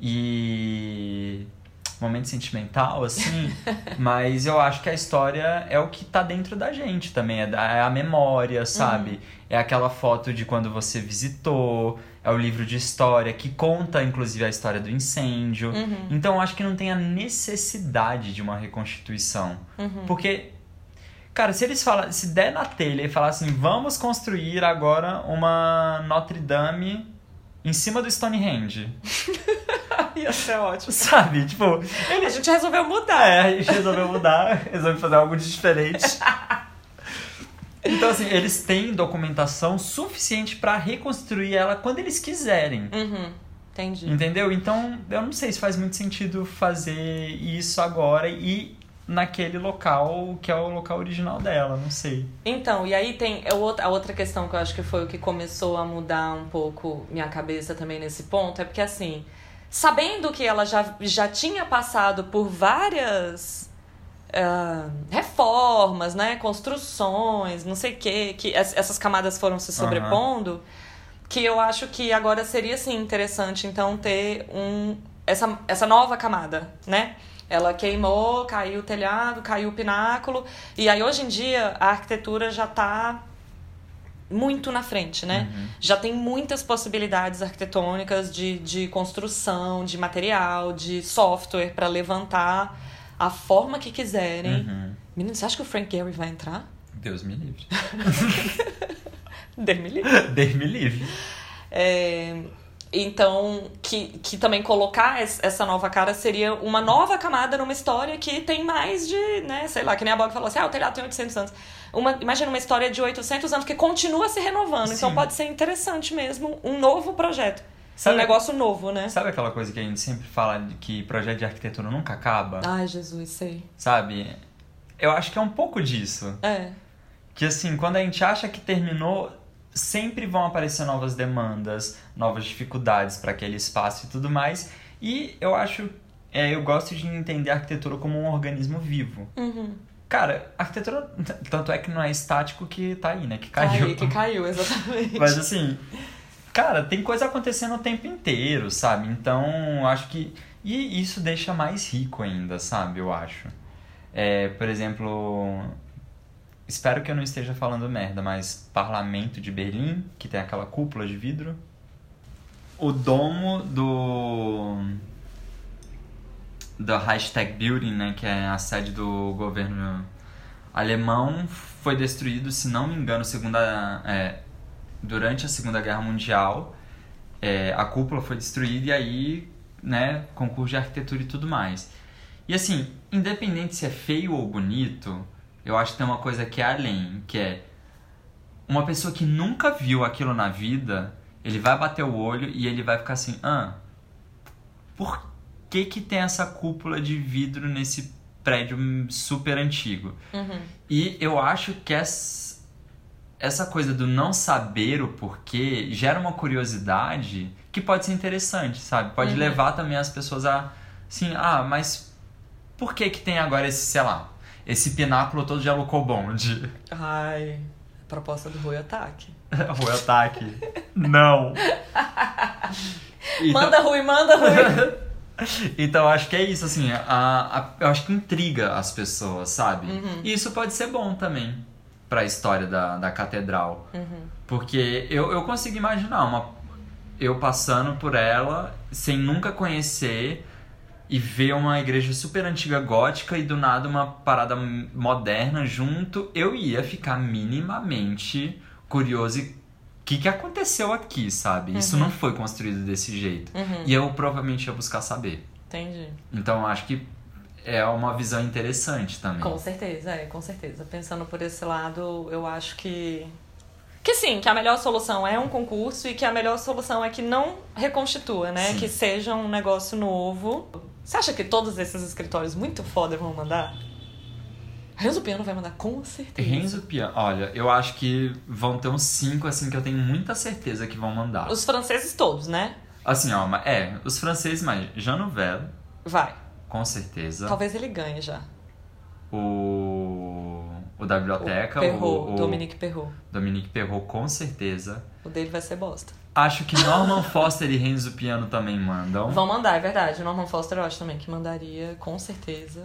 Speaker 2: E momento sentimental assim, mas eu acho que a história é o que tá dentro da gente também, é é a memória, sabe? É aquela foto de quando você visitou, é o livro de história que conta inclusive a história do incêndio.
Speaker 1: Uhum.
Speaker 2: Então eu acho que não tem a necessidade de uma reconstituição.
Speaker 1: Uhum.
Speaker 2: Porque, cara, se eles falam, se der na telha e falar assim, vamos construir agora uma Notre Dame em cima do Stonehenge,
Speaker 1: Ia ser ótimo.
Speaker 2: sabe? Tipo,
Speaker 1: A gente resolveu mudar.
Speaker 2: é, a gente resolveu mudar, resolveu fazer algo de diferente. Então, assim, eles têm documentação suficiente pra reconstruir ela quando eles quiserem.
Speaker 1: Uhum. Entendi.
Speaker 2: Entendeu? Então, eu não sei se faz muito sentido fazer isso agora e naquele local que é o local original dela, não sei.
Speaker 1: Então, e aí tem a outra- a outra questão que eu acho que foi o que começou a mudar um pouco minha cabeça também nesse ponto, é porque assim, sabendo que ela já, já tinha passado por várias ah, reformas, né, construções, não sei o quê, que es- essas camadas foram se sobrepondo, que eu acho que agora seria sim interessante então ter um essa, essa nova camada, né? Ela queimou, caiu o telhado, caiu o pináculo. E aí, hoje em dia, a arquitetura já está muito na frente, né?
Speaker 2: Uhum.
Speaker 1: Já tem muitas possibilidades arquitetônicas de, de construção, de material, de software para levantar a forma que quiserem.
Speaker 2: Uhum.
Speaker 1: Menino, você acha que o Frank Gehry vai entrar?
Speaker 2: Deus me livre.
Speaker 1: Deus me livre.
Speaker 2: Deus me livre.
Speaker 1: É, então, que, que também colocar es- essa nova cara seria uma nova camada numa história que tem mais de, né, sei lá, que nem a Bog falou assim, ah, o telhado tem 800 anos. Uma, imagina uma história de 800 anos que continua se renovando, então
Speaker 2: Sim.
Speaker 1: pode ser interessante mesmo um novo projeto.
Speaker 2: Sabe-
Speaker 1: um negócio novo, né?
Speaker 2: Sabe aquela coisa que a gente sempre fala de que projeto de arquitetura nunca acaba?
Speaker 1: Ai, Jesus, sei.
Speaker 2: Sabe? Eu acho que é um pouco disso.
Speaker 1: É.
Speaker 2: Que assim, quando a gente acha que terminou, sempre vão aparecer novas demandas, novas dificuldades para aquele espaço e tudo mais. E eu acho, é, eu gosto de entender a arquitetura como um organismo vivo.
Speaker 1: Uhum.
Speaker 2: Cara, a arquitetura, tanto é que não é estático que tá aí, né? Que
Speaker 1: Tá
Speaker 2: caiu.
Speaker 1: aí, que caiu, exatamente.
Speaker 2: Mas assim, cara, tem coisa acontecendo o tempo inteiro, sabe? Então, acho que. E isso deixa mais rico ainda, sabe? Eu acho. É, por exemplo. Espero que eu não esteja falando merda, mas Parlamento de Berlim, que tem aquela cúpula de vidro. O domo do. Da Hashtag Building, né? Que é a sede do governo alemão, foi destruído, se não me engano, segunda, é, durante a Segunda Guerra Mundial. É, a cúpula foi destruída e aí, né, concurso de arquitetura e tudo mais. E assim, independente se é feio ou bonito, eu acho que tem uma coisa que é além, que é uma pessoa que nunca viu aquilo na vida, ele vai bater o olho e ele vai ficar assim, ah, por que que tem essa cúpula de vidro nesse prédio super antigo?
Speaker 1: Uhum.
Speaker 2: E eu acho que essa, essa coisa do não saber o porquê gera uma curiosidade que pode ser interessante, sabe? Pode
Speaker 1: Uhum.
Speaker 2: levar também as pessoas a, assim, ah, mas por que que tem agora esse, sei lá, esse pináculo todo de alucobond?
Speaker 1: Ai, proposta do Rui Ataque.
Speaker 2: Rui Ataque. Não. Então-
Speaker 1: Manda Rui, manda Rui.
Speaker 2: Então acho que é isso, assim, a, a- eu acho que intriga as pessoas, sabe?
Speaker 1: Uhum.
Speaker 2: E isso pode ser bom também pra história da, da catedral.
Speaker 1: Uhum.
Speaker 2: Porque eu, eu consigo imaginar uma, eu passando por ela sem nunca conhecer e ver uma igreja super antiga gótica e do nada uma parada moderna junto, eu ia ficar minimamente curioso e o que, que aconteceu aqui, sabe? Isso
Speaker 1: Uhum.
Speaker 2: não foi construído desse jeito.
Speaker 1: Uhum.
Speaker 2: E eu provavelmente ia buscar saber.
Speaker 1: Entendi.
Speaker 2: Então eu acho que é uma visão interessante também.
Speaker 1: Com certeza, é, com certeza. Pensando por esse lado, eu acho que. Que sim, que a melhor solução é um concurso e que a melhor solução é que não reconstitua, né?
Speaker 2: Sim.
Speaker 1: Que seja um negócio novo. Você acha que todos esses escritórios muito foda vão mandar? Renzo Piano vai mandar com certeza.
Speaker 2: Renzo Piano, olha, eu acho que vão ter uns cinco assim que eu tenho muita certeza que vão mandar.
Speaker 1: Os franceses todos, né?
Speaker 2: Assim, ó, mas- é, os franceses, mas Jean Nouvel,
Speaker 1: Vai.
Speaker 2: com certeza.
Speaker 1: Talvez ele ganhe já.
Speaker 2: O o da biblioteca,
Speaker 1: o Perrault,
Speaker 2: o, o
Speaker 1: Dominique Perrault.
Speaker 2: Dominique Perrault, com certeza.
Speaker 1: O dele vai ser bosta.
Speaker 2: Acho que Norman Foster e Renzo Piano também mandam.
Speaker 1: Vão mandar, é verdade. O Norman Foster eu acho também que mandaria, com certeza.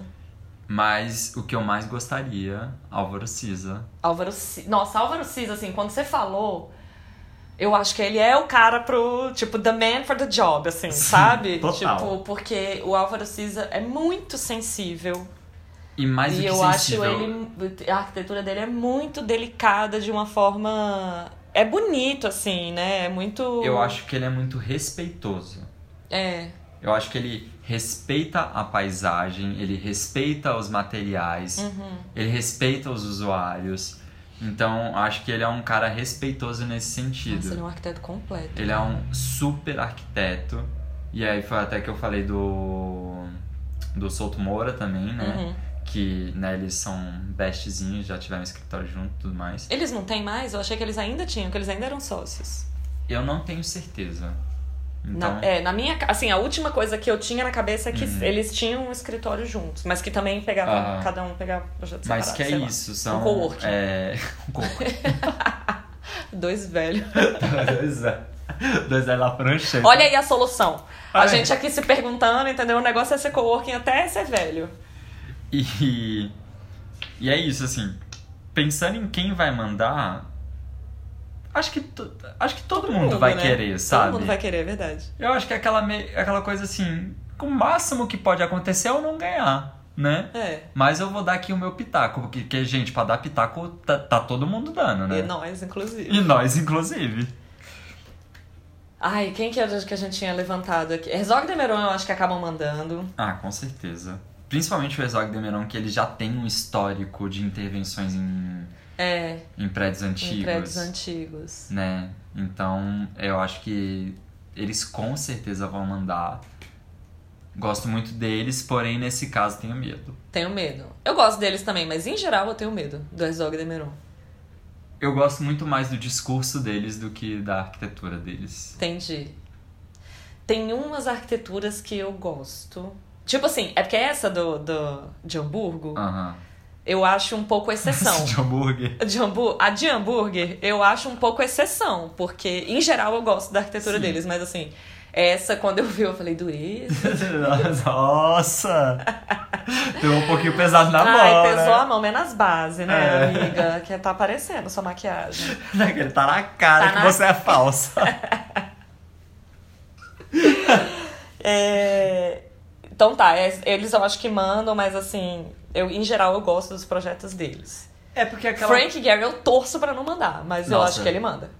Speaker 2: Mas o que eu mais gostaria, Álvaro Cisa.
Speaker 1: Álvaro Cis. Nossa, Álvaro Cis, assim, quando você falou, eu acho que ele é o cara pro, tipo, the man for the job, assim,
Speaker 2: Sim,
Speaker 1: sabe?
Speaker 2: total.
Speaker 1: Tipo, porque o Álvaro Cisa é muito sensível.
Speaker 2: E mais do
Speaker 1: e
Speaker 2: que
Speaker 1: eu acho
Speaker 2: sensível,
Speaker 1: ele. A arquitetura dele é muito delicada de uma forma. É bonito, assim, né? É muito.
Speaker 2: eu acho que ele é muito respeitoso.
Speaker 1: É.
Speaker 2: Eu acho que ele respeita a paisagem, ele respeita os materiais,
Speaker 1: Uhum.
Speaker 2: ele respeita os usuários. Então, acho que ele é um cara respeitoso nesse sentido.
Speaker 1: Nossa, ele é um arquiteto completo.
Speaker 2: Ele é um super arquiteto. E aí foi até que eu falei do do Souto Moura também, né?
Speaker 1: Uhum.
Speaker 2: Que né, eles são bestzinhos, já tiveram escritório junto e tudo mais.
Speaker 1: Eles não têm mais? Eu achei que eles ainda tinham, que eles ainda eram sócios.
Speaker 2: Eu não tenho certeza. Então,
Speaker 1: Na, é, na minha. Assim, a última coisa que eu tinha na cabeça é que
Speaker 2: Uhum.
Speaker 1: eles tinham um escritório juntos, mas que também pegavam.
Speaker 2: Aham.
Speaker 1: Cada um pegava projeto
Speaker 2: mas que é
Speaker 1: lá.
Speaker 2: isso, são
Speaker 1: Um coworking.
Speaker 2: é, um coworking.
Speaker 1: Dois velhos.
Speaker 2: dois é, dois é lá prancha.
Speaker 1: Olha aí a solução. A gente aqui se perguntando, entendeu? O negócio é ser coworking até ser velho.
Speaker 2: E, e é isso, assim. Pensando em quem vai mandar, acho que, acho que todo, mundo, vai
Speaker 1: né?
Speaker 2: querer, sabe?
Speaker 1: Todo mundo vai querer, é verdade.
Speaker 2: Eu acho que é aquela, me- aquela coisa assim, o máximo que pode acontecer é eu não ganhar, né?
Speaker 1: É.
Speaker 2: Mas eu vou dar aqui o meu pitaco, porque, que, gente, pra dar pitaco tá, tá todo mundo dando, né?
Speaker 1: E nós, inclusive.
Speaker 2: E nós, inclusive.
Speaker 1: Ai, quem que era que a gente tinha levantado aqui? Herzog Demeron eu acho que acabam mandando.
Speaker 2: Ah, com certeza. Principalmente o Herzog Demeron, que ele já tem um histórico de intervenções em,
Speaker 1: É,
Speaker 2: em prédios
Speaker 1: em
Speaker 2: antigos.
Speaker 1: prédios antigos.
Speaker 2: né? Então, eu acho que eles com certeza vão mandar. Gosto muito deles, porém nesse caso tenho medo.
Speaker 1: Tenho medo. Eu gosto deles também, mas em geral eu tenho medo do Herzog Demeron.
Speaker 2: eu gosto muito mais do discurso deles do que da arquitetura deles.
Speaker 1: Entendi. Tem umas arquiteturas que eu gosto. Tipo assim, é porque essa do, do de Hamburgo,
Speaker 2: Aham.
Speaker 1: eu acho um pouco exceção.
Speaker 2: De hambúrguer.
Speaker 1: De hambú- a de hambúrguer, eu acho um pouco exceção, porque em geral eu gosto da arquitetura
Speaker 2: Sim.
Speaker 1: deles, mas assim, essa quando eu vi, eu falei, dureza.
Speaker 2: Nossa! Deu um pouquinho pesado na mão.
Speaker 1: Ai, pesou
Speaker 2: né?
Speaker 1: a mão, menos base, né,
Speaker 2: É.
Speaker 1: amiga? Que tá aparecendo sua maquiagem.
Speaker 2: Ele tá na cara
Speaker 1: Tá
Speaker 2: que
Speaker 1: na-
Speaker 2: você é falsa.
Speaker 1: É, Então tá, é- eles eu acho que mandam, mas assim, eu em geral eu gosto dos projetos deles.
Speaker 2: É porque aquela.
Speaker 1: Frank Gehry eu torço pra não mandar, mas eu
Speaker 2: Nossa.
Speaker 1: acho que ele manda.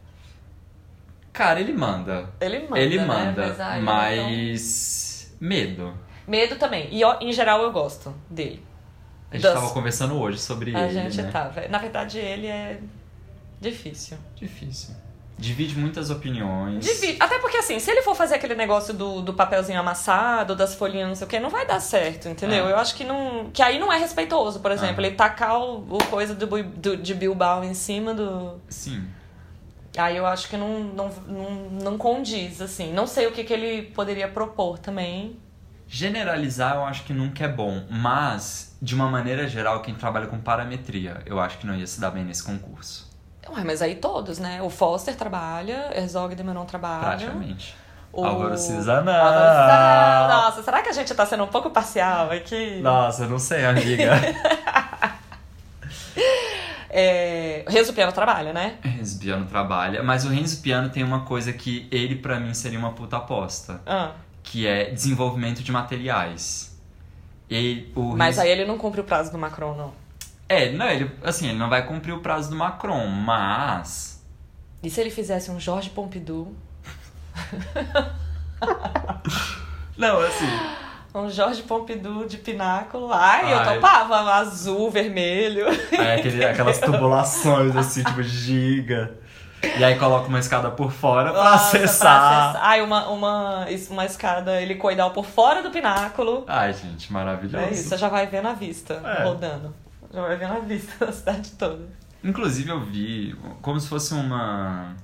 Speaker 2: Cara, ele manda.
Speaker 1: Ele manda,
Speaker 2: ele
Speaker 1: né?
Speaker 2: manda,
Speaker 1: Mas, ai,
Speaker 2: mas. Medo.
Speaker 1: então- Medo também. E ó, em geral eu gosto dele.
Speaker 2: A gente
Speaker 1: Das-
Speaker 2: tava conversando hoje sobre
Speaker 1: A
Speaker 2: ele.
Speaker 1: gente
Speaker 2: né?
Speaker 1: tava. Na verdade, ele é difícil.
Speaker 2: Difícil. Divide muitas opiniões.
Speaker 1: Divi- Até porque, assim, se ele for fazer aquele negócio do, do papelzinho amassado, das folhinhas, não sei o que, não vai dar certo, entendeu?
Speaker 2: É.
Speaker 1: Eu acho que não. Que aí não é respeitoso, por exemplo.
Speaker 2: Ah.
Speaker 1: Ele tacar o, o coisa do, do- de Bilbao em cima do.
Speaker 2: Sim.
Speaker 1: Aí eu acho que não, não, não, não condiz, assim. Não sei o que, que ele poderia propor também.
Speaker 2: Generalizar eu acho que nunca é bom, mas, de uma maneira geral, quem trabalha com parametria, eu acho que não ia se dar bem nesse concurso.
Speaker 1: Ué, mas aí todos, né? O Foster trabalha, Herzog de Menon trabalha.
Speaker 2: Praticamente.
Speaker 1: O...
Speaker 2: Álvaro Cisa,
Speaker 1: Álvaro Cisa-
Speaker 2: não.
Speaker 1: Nossa, será que a gente tá sendo um pouco parcial aqui?
Speaker 2: Nossa, não sei, amiga.
Speaker 1: É... Renzo Piano trabalha, né?
Speaker 2: Renzo Piano trabalha, mas o Renzo Piano tem uma coisa que ele, pra mim, seria uma puta aposta,
Speaker 1: Ah,
Speaker 2: que é desenvolvimento de materiais. E o
Speaker 1: mas
Speaker 2: Renzo-
Speaker 1: aí ele não cumpre o prazo do Macron, não.
Speaker 2: É, não, ele, assim, ele não vai cumprir o prazo do Macron, mas...
Speaker 1: E se ele fizesse um Jorge Pompidou?
Speaker 2: Não, assim...
Speaker 1: Um Jorge Pompidou de pináculo. Ai, eu
Speaker 2: Ai.
Speaker 1: topava. Azul, vermelho.
Speaker 2: É, aquele, aquelas tubulações, assim, tipo, giga. E aí coloca uma escada por fora pra
Speaker 1: Nossa, pra
Speaker 2: acessar.
Speaker 1: acessar. Ai, uma, uma, uma escada helicoidal por fora do pináculo.
Speaker 2: Ai, gente, maravilhoso.
Speaker 1: É isso, você já vai vendo a vista
Speaker 2: É.
Speaker 1: rodando. Já vai vendo a vista da cidade toda.
Speaker 2: Inclusive eu vi como se fosse uma.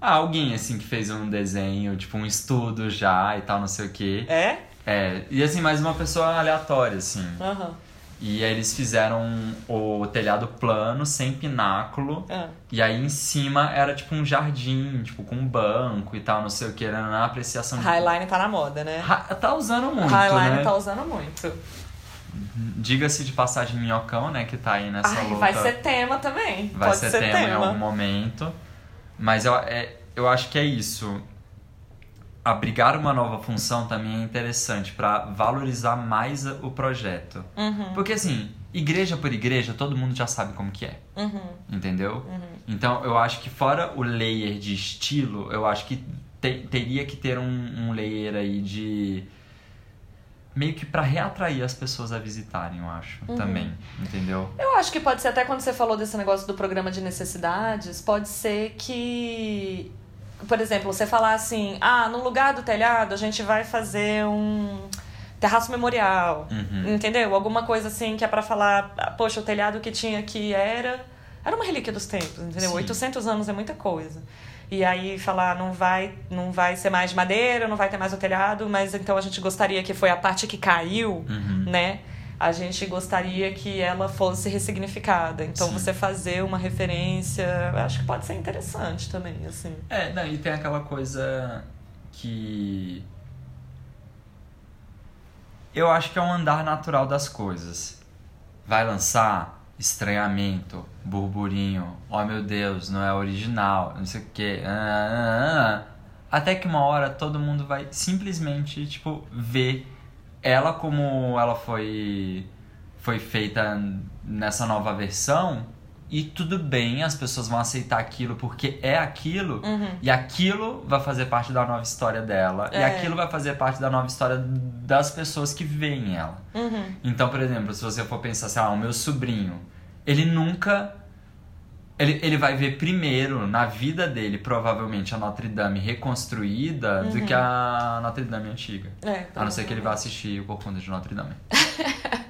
Speaker 2: Ah, alguém assim que fez um desenho, tipo um estudo já e tal, não sei o quê.
Speaker 1: É?
Speaker 2: É, e assim, mais uma pessoa aleatória, assim.
Speaker 1: Aham.
Speaker 2: E aí eles fizeram o telhado plano, sem pináculo.
Speaker 1: Ah.
Speaker 2: E aí em cima era tipo um jardim, tipo com um banco e tal, não sei o que, era na apreciação de.
Speaker 1: Highline tá na moda, né?
Speaker 2: Ra- Tá usando muito,
Speaker 1: Highline
Speaker 2: né?
Speaker 1: tá usando muito.
Speaker 2: Diga-se de passagem minhocão, né, que tá aí nessa
Speaker 1: Ai,
Speaker 2: luta.
Speaker 1: vai ser tema também.
Speaker 2: vai
Speaker 1: Pode
Speaker 2: ser,
Speaker 1: ser,
Speaker 2: tema, em algum momento. Mas eu, é, eu acho que é isso. Abrigar uma nova função também é interessante pra valorizar mais o projeto.
Speaker 1: Uhum,
Speaker 2: Porque assim, igreja por igreja, todo mundo já sabe como que é,
Speaker 1: uhum,
Speaker 2: entendeu?
Speaker 1: uhum.
Speaker 2: Então eu acho que fora o layer de estilo, eu acho que te- teria que ter um, um layer aí de meio que pra reatrair as pessoas a visitarem, eu acho,
Speaker 1: Uhum.
Speaker 2: também, entendeu?
Speaker 1: Eu acho que pode ser até quando você falou desse negócio do programa de necessidades, pode ser que, por exemplo, você falar assim, ah, no lugar do telhado a gente vai fazer um terraço memorial,
Speaker 2: Uhum.
Speaker 1: entendeu? Alguma coisa assim que é pra falar, poxa, o telhado que tinha aqui era era uma relíquia dos tempos, entendeu?
Speaker 2: Sim.
Speaker 1: 800 anos é muita coisa. E aí falar, não vai, não vai ser mais de madeira, não vai ter mais o telhado, mas então a gente gostaria que foi a parte que caiu,
Speaker 2: Uhum.
Speaker 1: né? A gente gostaria que ela fosse ressignificada. Então
Speaker 2: Sim.
Speaker 1: você fazer uma referência, eu acho que pode ser interessante também, assim.
Speaker 2: É, não, e tem aquela coisa que. Eu acho que é um andar natural das coisas. Vai lançar estranhamento, burburinho, oh meu Deus, não é original, não sei o quê. ah, ah, ah. Até que uma hora todo mundo vai simplesmente, tipo, ver ela como ela foi, foi feita nessa nova versão. E tudo bem, as pessoas vão aceitar aquilo porque é aquilo.
Speaker 1: Uhum.
Speaker 2: E aquilo vai fazer parte da nova história dela. E
Speaker 1: É.
Speaker 2: aquilo vai fazer parte da nova história das pessoas que veem ela.
Speaker 1: Uhum.
Speaker 2: Então, por exemplo, se você for pensar assim, ah, o meu sobrinho, ele nunca. Ele, ele vai ver primeiro na vida dele, provavelmente, a Notre Dame reconstruída do que a Notre Dame antiga.
Speaker 1: É,
Speaker 2: A não ser que ele vá assistir o Corcunda de Notre Dame.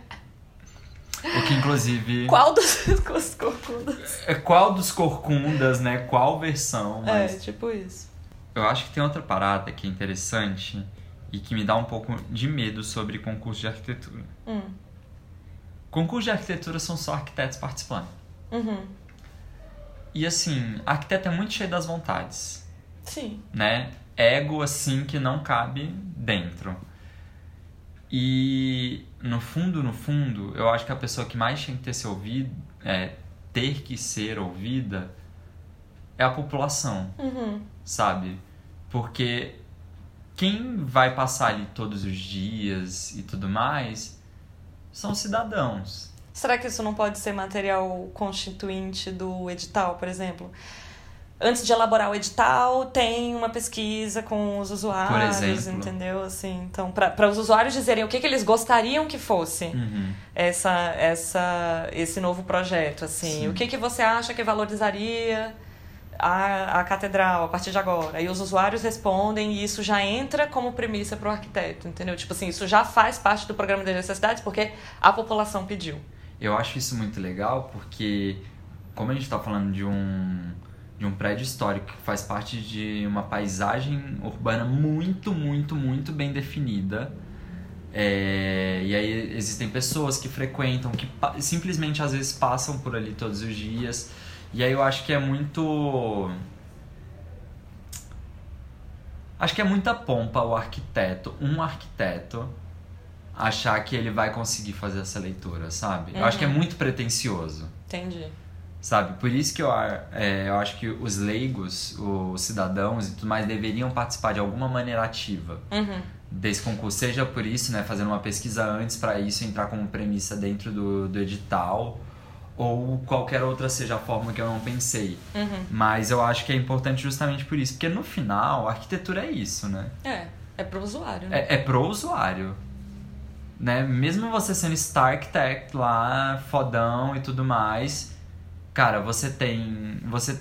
Speaker 2: o Que inclusive.
Speaker 1: Qual dos corcundas?
Speaker 2: É, qual dos corcundas, né? Qual versão?
Speaker 1: É, mas... É, tipo isso.
Speaker 2: Eu acho que tem outra parada que é interessante e que me dá um pouco de medo sobre concurso de arquitetura. Hum. Concurso de arquitetura são só arquitetos participando. Uhum. E assim, arquiteto é muito cheio das vontades.
Speaker 1: Sim.
Speaker 2: Né? Ego assim que não cabe dentro. E no fundo, no fundo, eu acho que a pessoa que mais tem que ter, ser ouvido, é, ter que ser ouvida é a população, uhum. sabe? Porque quem vai passar ali todos os dias e tudo mais são cidadãos.
Speaker 1: Será que isso não pode ser material constituinte do edital, por exemplo? Antes de elaborar o edital, tem uma pesquisa com os usuários, entendeu? Assim, então, para os usuários dizerem o que, que eles gostariam que fosse uhum. essa, essa, esse novo projeto, assim. Sim. O que, que você acha que valorizaria a, a catedral a partir de agora. E os usuários respondem e isso já entra como premissa para o arquiteto, entendeu? Tipo assim, isso já faz parte do programa de necessidades porque a população pediu.
Speaker 2: Eu acho isso muito legal porque, como a gente está falando de um, de um prédio histórico que faz parte de uma paisagem urbana muito, muito, muito bem definida. É, e aí existem pessoas que frequentam, que simplesmente às vezes passam por ali todos os dias. E aí eu acho que é muito. Acho que é muita pompa o arquiteto, um arquiteto, achar que ele vai conseguir fazer essa leitura, sabe? Uhum. Eu acho que é uhum. muito pretencioso.
Speaker 1: Entendi.
Speaker 2: Sabe? Por isso que eu, é, eu acho que os leigos, os cidadãos e tudo mais deveriam participar de alguma maneira ativa uhum. desse concurso. Seja por isso, né? Fazendo uma pesquisa antes para isso entrar como premissa dentro do, do edital ou qualquer outra seja a forma que eu não pensei. Uhum. Mas eu acho que é importante justamente por isso, porque no final a arquitetura é isso, né?
Speaker 1: É, é pro usuário, né?
Speaker 2: É, é pro usuário. Né? Mesmo você sendo Star Architect lá, fodão e tudo mais, cara, você tem. Você,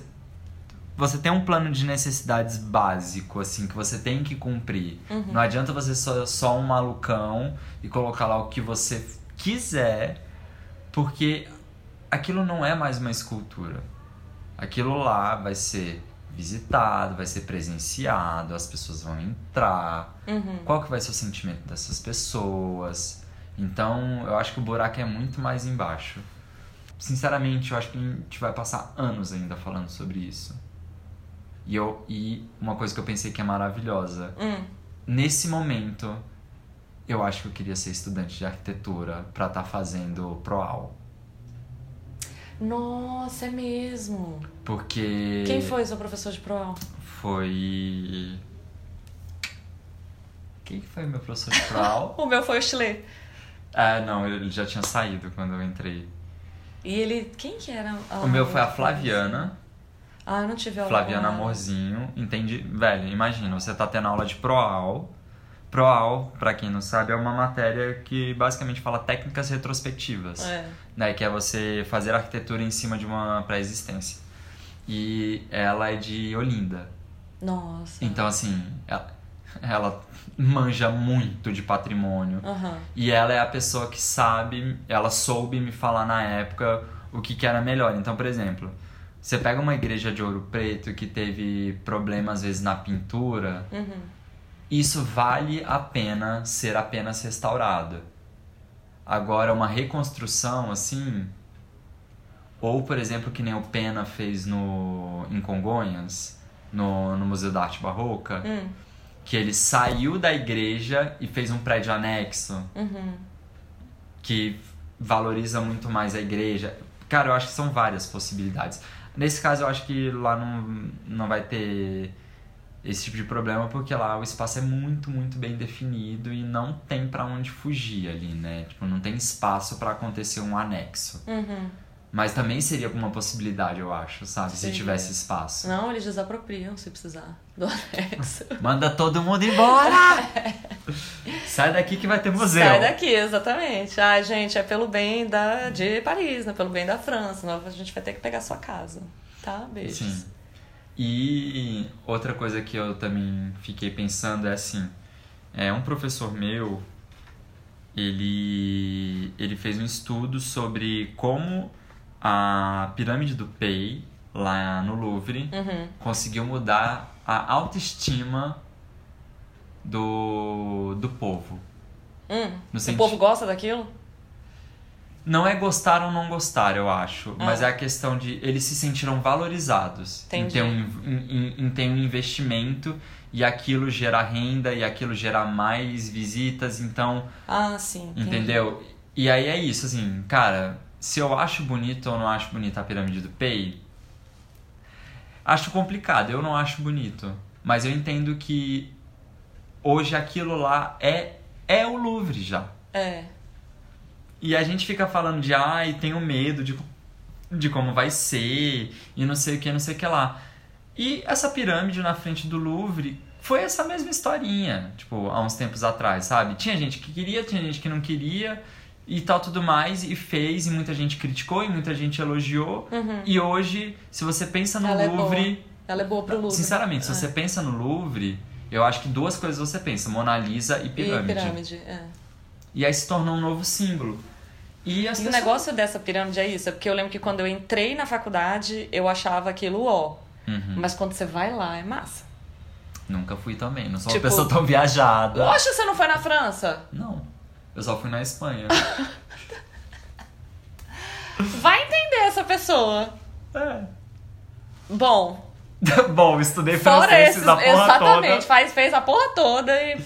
Speaker 2: você tem um plano de necessidades básico, assim, que você tem que cumprir. Uhum. Não adianta você ser só um malucão e colocar lá o que você quiser, porque aquilo não é mais uma escultura. Aquilo lá vai ser visitado, vai ser presenciado, as pessoas vão entrar. Uhum. Qual que vai ser o sentimento dessas pessoas? Então, eu acho que o buraco é muito mais embaixo. Sinceramente, eu acho que a gente vai passar anos ainda falando sobre isso. E, eu, e uma coisa que eu pensei que é maravilhosa. Hum. Nesse momento, eu acho que eu queria ser estudante de arquitetura para estar tá fazendo ProAl.
Speaker 1: Nossa, é mesmo.
Speaker 2: Porque.
Speaker 1: Quem foi seu professor de pro?
Speaker 2: Foi. Quem foi meu professor de pro?
Speaker 1: o meu foi o Chile.
Speaker 2: Ah, não, ele já tinha saído quando eu entrei.
Speaker 1: E ele. Quem que era?
Speaker 2: o meu foi a Flaviana.
Speaker 1: Ah, eu não tive aula.
Speaker 2: Flaviana Amorzinho. Entendi. Velho, imagina, você tá tendo aula de Proal ProAl, para quem não sabe, é uma matéria que basicamente fala técnicas retrospectivas, é. né, que é você fazer arquitetura em cima de uma pré-existência. E ela é de Olinda.
Speaker 1: Nossa.
Speaker 2: Então assim, ela, ela manja muito de patrimônio. Uhum. E ela é a pessoa que sabe, ela soube me falar na época o que, que era melhor. Então, por exemplo, você pega uma igreja de ouro preto que teve problemas às vezes na pintura, uhum isso vale a pena ser apenas restaurado. Agora, uma reconstrução assim, ou por exemplo, que nem o Pena fez no, em Congonhas, no, no Museu da Arte Barroca, hum. Que ele saiu da igreja e fez um prédio anexo, uhum. que valoriza muito mais a igreja. Cara, eu acho que são várias possibilidades. Nesse caso, eu acho que lá não, não vai ter esse tipo de problema porque lá o espaço é muito, muito bem definido e não tem para onde fugir ali, né? Tipo, não tem espaço para acontecer um anexo. Uhum. Mas também seria uma possibilidade, eu acho, sabe? Sim. Se tivesse espaço.
Speaker 1: Não, eles desapropriam se precisar do anexo.
Speaker 2: Manda todo mundo embora! Sai daqui que vai ter museu.
Speaker 1: Sai daqui, exatamente. Ai, gente, é pelo bem da, de Paris, né? Pelo bem da França. Senão a gente vai ter que pegar sua casa. Tá? Beijos. Sim.
Speaker 2: E outra coisa que eu também fiquei pensando é assim, é um professor meu, ele, ele fez um estudo sobre como a pirâmide do Pei, lá no Louvre,
Speaker 1: Uhum.
Speaker 2: conseguiu mudar a autoestima do, do povo.
Speaker 1: Hum.
Speaker 2: No
Speaker 1: O
Speaker 2: senti-
Speaker 1: povo gosta daquilo?
Speaker 2: Não é gostar ou não gostar, eu acho,
Speaker 1: Ah.
Speaker 2: mas é a questão de eles se sentiram valorizados em
Speaker 1: Entendi.
Speaker 2: ter, um, em, em- em ter um investimento e aquilo gerar renda e aquilo gerar mais visitas, então,
Speaker 1: Ah, sim. entendi.
Speaker 2: entendeu? E aí é isso, assim, cara, se eu acho bonito ou não acho bonita a pirâmide do Pei, acho complicado, eu não acho bonito, mas eu entendo que hoje aquilo lá é, é o Louvre já.
Speaker 1: É.
Speaker 2: E a gente fica falando de, ai, tenho medo de, de como vai ser, e não sei o que, não sei o que lá. E essa pirâmide na frente do Louvre foi essa mesma historinha, tipo, há uns tempos atrás, sabe? Tinha gente que queria, tinha gente que não queria, e tal, tudo mais, e fez, e muita gente criticou, e muita gente elogiou.
Speaker 1: Uhum.
Speaker 2: E hoje, se você pensa no
Speaker 1: Ela é
Speaker 2: Louvre,
Speaker 1: Ela é boa pro Louvre.
Speaker 2: sinceramente, se
Speaker 1: É.
Speaker 2: você pensa no Louvre, eu acho que duas coisas você pensa, Mona Lisa e
Speaker 1: E
Speaker 2: pirâmide.
Speaker 1: pirâmide, é.
Speaker 2: E aí se tornou um novo símbolo. E
Speaker 1: E o
Speaker 2: pessoas-
Speaker 1: negócio dessa pirâmide é isso, é porque eu lembro que quando eu entrei na faculdade, eu achava aquilo ó.
Speaker 2: Uhum.
Speaker 1: Mas quando você vai lá, é massa.
Speaker 2: Nunca fui também. Não sou
Speaker 1: Tipo-
Speaker 2: uma pessoa tão viajada.
Speaker 1: Poxa, você não foi na França?
Speaker 2: Não. Eu só fui na Espanha.
Speaker 1: Vai entender essa pessoa.
Speaker 2: é.
Speaker 1: Bom,
Speaker 2: Bom, estudei
Speaker 1: fora
Speaker 2: francês,
Speaker 1: esses,
Speaker 2: a porra
Speaker 1: exatamente,
Speaker 2: toda.
Speaker 1: faz, fez a porra toda e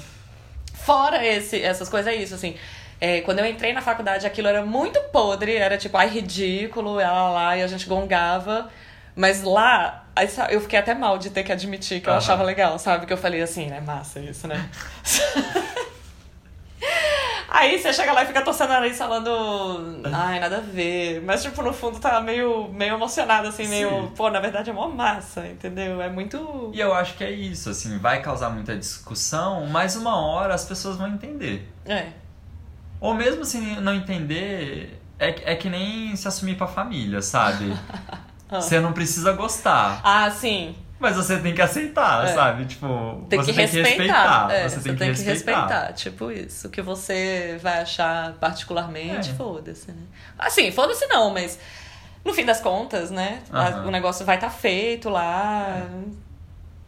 Speaker 1: fora esse, essas coisas é isso, assim. É, quando eu entrei na faculdade, aquilo era muito podre, era tipo, ai, ridículo, e lá, e a gente gongava. Mas lá, eu fiquei até mal de ter que admitir que eu achava legal, sabe? Que eu falei assim, né, massa isso, né? Aí você chega lá e fica torcendo o nariz falando, ai, nada a ver. Mas, tipo, no fundo tá meio, meio emocionado, assim, meio,
Speaker 2: Sim.
Speaker 1: pô, na verdade é mó massa, entendeu? É muito.
Speaker 2: E eu acho que é isso, assim, vai causar muita discussão, mas uma hora as pessoas vão entender.
Speaker 1: É.
Speaker 2: Ou mesmo se não entender, é, que- é que nem se assumir pra família, sabe?
Speaker 1: Ah.
Speaker 2: Você não precisa gostar,
Speaker 1: Ah, sim.
Speaker 2: Mas você tem que aceitar,
Speaker 1: É.
Speaker 2: sabe? Tipo,
Speaker 1: Tem
Speaker 2: você
Speaker 1: que
Speaker 2: tem
Speaker 1: respeitar.
Speaker 2: que respeitar.
Speaker 1: É,
Speaker 2: você tem, que, respeitar.
Speaker 1: respeitar. Tipo isso. O que você vai achar particularmente,
Speaker 2: É.
Speaker 1: foda-se, né? Assim, foda-se não, mas no fim das contas, né?
Speaker 2: Aham.
Speaker 1: O negócio vai estar feito lá.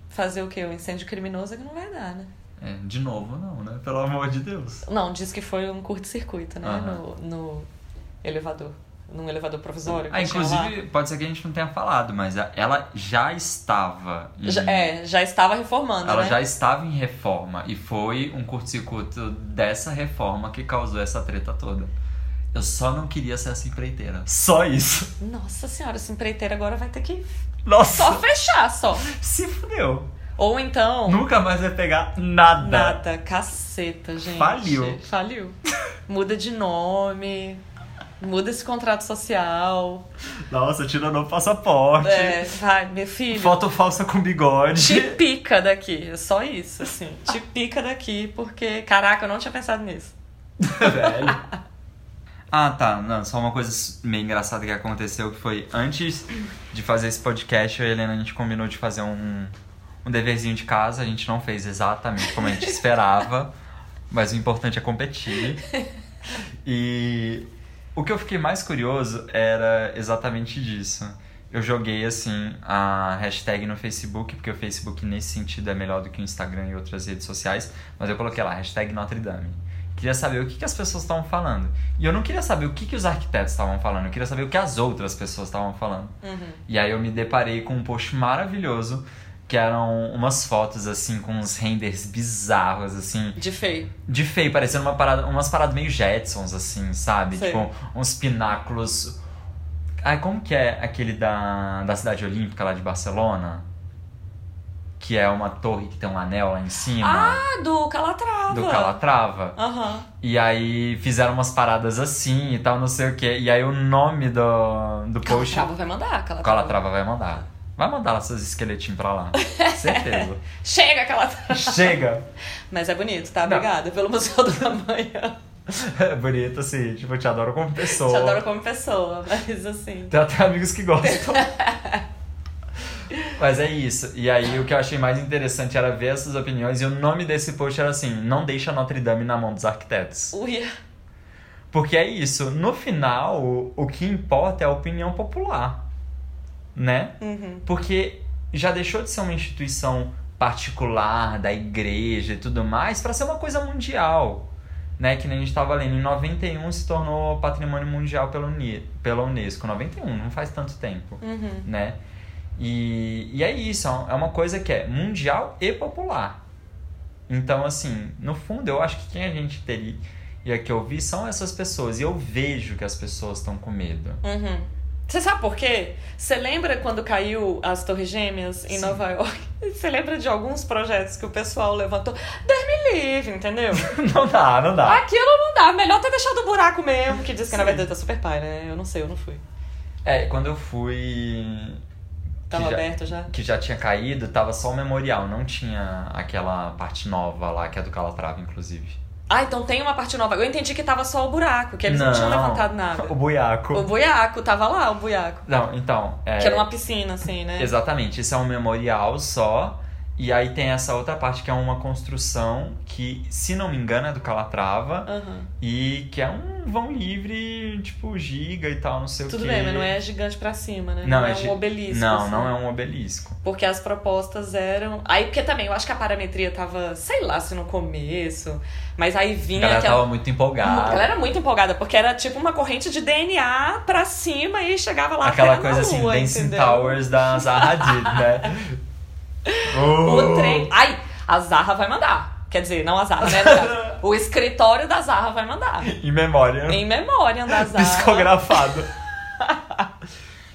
Speaker 1: Fazer o quê? O incêndio criminoso é que não vai dar, né?
Speaker 2: É, de novo, não, né? Pelo amor de Deus.
Speaker 1: Não, diz que foi um curto-circuito, né?
Speaker 2: Aham.
Speaker 1: No, no elevador. Num elevador provisório.
Speaker 2: Ah, inclusive, pode ser que a gente não tenha falado, mas ela já estava. Em,
Speaker 1: Já- é, já estava reformando,
Speaker 2: ela
Speaker 1: né?
Speaker 2: já estava em reforma. E foi um curto-circuito dessa reforma que causou essa treta toda. Eu só não queria ser essa empreiteira. Só isso.
Speaker 1: Nossa senhora, essa empreiteira agora vai ter que
Speaker 2: Nossa!
Speaker 1: só fechar, só.
Speaker 2: Se fudeu.
Speaker 1: Ou então.
Speaker 2: Nunca mais vai pegar nada.
Speaker 1: Nada, caceta, gente.
Speaker 2: Faliu.
Speaker 1: Faliu. Muda de nome, muda esse contrato social.
Speaker 2: Nossa, tira no passaporte.
Speaker 1: É, vai, meu filho.
Speaker 2: Foto falsa com bigode.
Speaker 1: Te pica daqui, é só isso, assim. Te pica daqui, porque, caraca, eu não tinha pensado nisso.
Speaker 2: Velho. Ah, tá. Não, só uma coisa meio engraçada que aconteceu que foi antes de fazer esse podcast, eu e a Helena a gente combinou de fazer um, um deverzinho de casa. A gente não fez exatamente como a gente esperava, mas o importante é competir. E o que eu fiquei mais curioso era exatamente disso. Eu joguei assim a hashtag no Facebook, porque o Facebook nesse sentido é melhor do que o Instagram e outras redes sociais, mas eu coloquei lá, hashtag Notre Dame. Queria saber o que, que as pessoas estavam falando. E eu não queria saber o que, que os arquitetos estavam falando, eu queria saber o que as outras pessoas estavam falando.
Speaker 1: Uhum.
Speaker 2: E aí eu me deparei com um post maravilhoso, que eram umas fotos assim, com uns renders bizarros, assim,
Speaker 1: De feio.
Speaker 2: de feio, parecendo uma parada, umas paradas meio Jetsons, assim, sabe?
Speaker 1: Sei.
Speaker 2: Tipo, uns pináculos. Ai, como que é aquele da, da cidade olímpica lá de Barcelona? Que é uma torre que tem um anel lá em cima.
Speaker 1: Ah, do Calatrava.
Speaker 2: do Calatrava.
Speaker 1: Aham.
Speaker 2: E aí fizeram umas paradas assim e tal, não sei o que. E aí o nome do, do post.
Speaker 1: Calatrava vai mandar, Calatrava.
Speaker 2: Calatrava vai mandar. Vai mandar lá seus esqueletinhos pra lá. Certeza.
Speaker 1: Chega, Calatrava.
Speaker 2: Chega!
Speaker 1: Mas é bonito, tá? Obrigada pelo Museu do Amanhã.
Speaker 2: É bonito, assim, tipo, eu te adoro como pessoa.
Speaker 1: Te adoro como pessoa, mas assim.
Speaker 2: Tem até amigos que gostam. Mas é isso. E aí o que eu achei mais interessante era ver essas opiniões. E o nome desse post era assim: Não deixa Notre Dame na mão dos arquitetos.
Speaker 1: Ui.
Speaker 2: Porque é isso, no final, o que importa é a opinião popular, né?
Speaker 1: Uhum.
Speaker 2: Porque já deixou de ser uma instituição particular da igreja e tudo mais para ser uma coisa mundial, né? Que nem a gente estava lendo, em 91 se tornou patrimônio mundial pela, Uni, pela Unesco, 91, não faz tanto tempo,
Speaker 1: Uhum.
Speaker 2: né? E, e é isso, é uma coisa que é mundial e popular. Então, assim, no fundo, eu acho que quem a gente teria que ouvir são essas pessoas. E eu vejo que as pessoas estão com medo.
Speaker 1: Uhum. Você sabe por quê? Você lembra quando caiu as Torres Gêmeas em
Speaker 2: Sim.
Speaker 1: Nova York? Você lembra de alguns projetos que o pessoal levantou? Deus me livre, entendeu?
Speaker 2: não dá, não dá.
Speaker 1: Aquilo não dá. Melhor ter deixado o buraco mesmo, que diz que na
Speaker 2: Sim.
Speaker 1: verdade tá super pai, né? Eu não sei, eu não fui.
Speaker 2: É, quando eu fui.
Speaker 1: Tava
Speaker 2: já,
Speaker 1: aberto já?
Speaker 2: Que já tinha caído, tava só o memorial, não tinha aquela parte nova lá, que é do Calatrava, inclusive.
Speaker 1: Ah, então tem uma parte nova. Eu entendi que tava só o buraco, que eles não, tinham levantado nada.
Speaker 2: O buiaco.
Speaker 1: O buiaco, tava lá o buiaco.
Speaker 2: Não, então. É...
Speaker 1: Que era uma piscina, assim, né?
Speaker 2: Exatamente, isso é um memorial só. E aí tem essa outra parte que é uma construção que, se não me engano, é do Calatrava.
Speaker 1: Aham.
Speaker 2: E que é um vão livre, tipo, giga e tal, não sei
Speaker 1: Tudo
Speaker 2: o quê.
Speaker 1: bem, mas não é gigante pra cima, né?
Speaker 2: Não,
Speaker 1: é,
Speaker 2: gi-
Speaker 1: um obelisco.
Speaker 2: Não,
Speaker 1: assim.
Speaker 2: não é um obelisco.
Speaker 1: Porque as propostas eram. Aí, porque também, eu acho que a parametria tava, sei lá, se no começo. Mas aí
Speaker 2: A
Speaker 1: vinha
Speaker 2: galera
Speaker 1: aquela.
Speaker 2: tava muito empolgada.
Speaker 1: Ela era muito empolgada, porque era tipo uma corrente de DNA pra cima e chegava lá
Speaker 2: Aquela coisa assim, Dancing
Speaker 1: entendeu?
Speaker 2: Towers da Zaha Hadid, né?
Speaker 1: O trem. Ai, a Zarra vai mandar. Quer dizer, não a Zarra, né? o escritório da Zarra vai mandar.
Speaker 2: Em memória.
Speaker 1: Em memória da Zarra.
Speaker 2: Psicografado.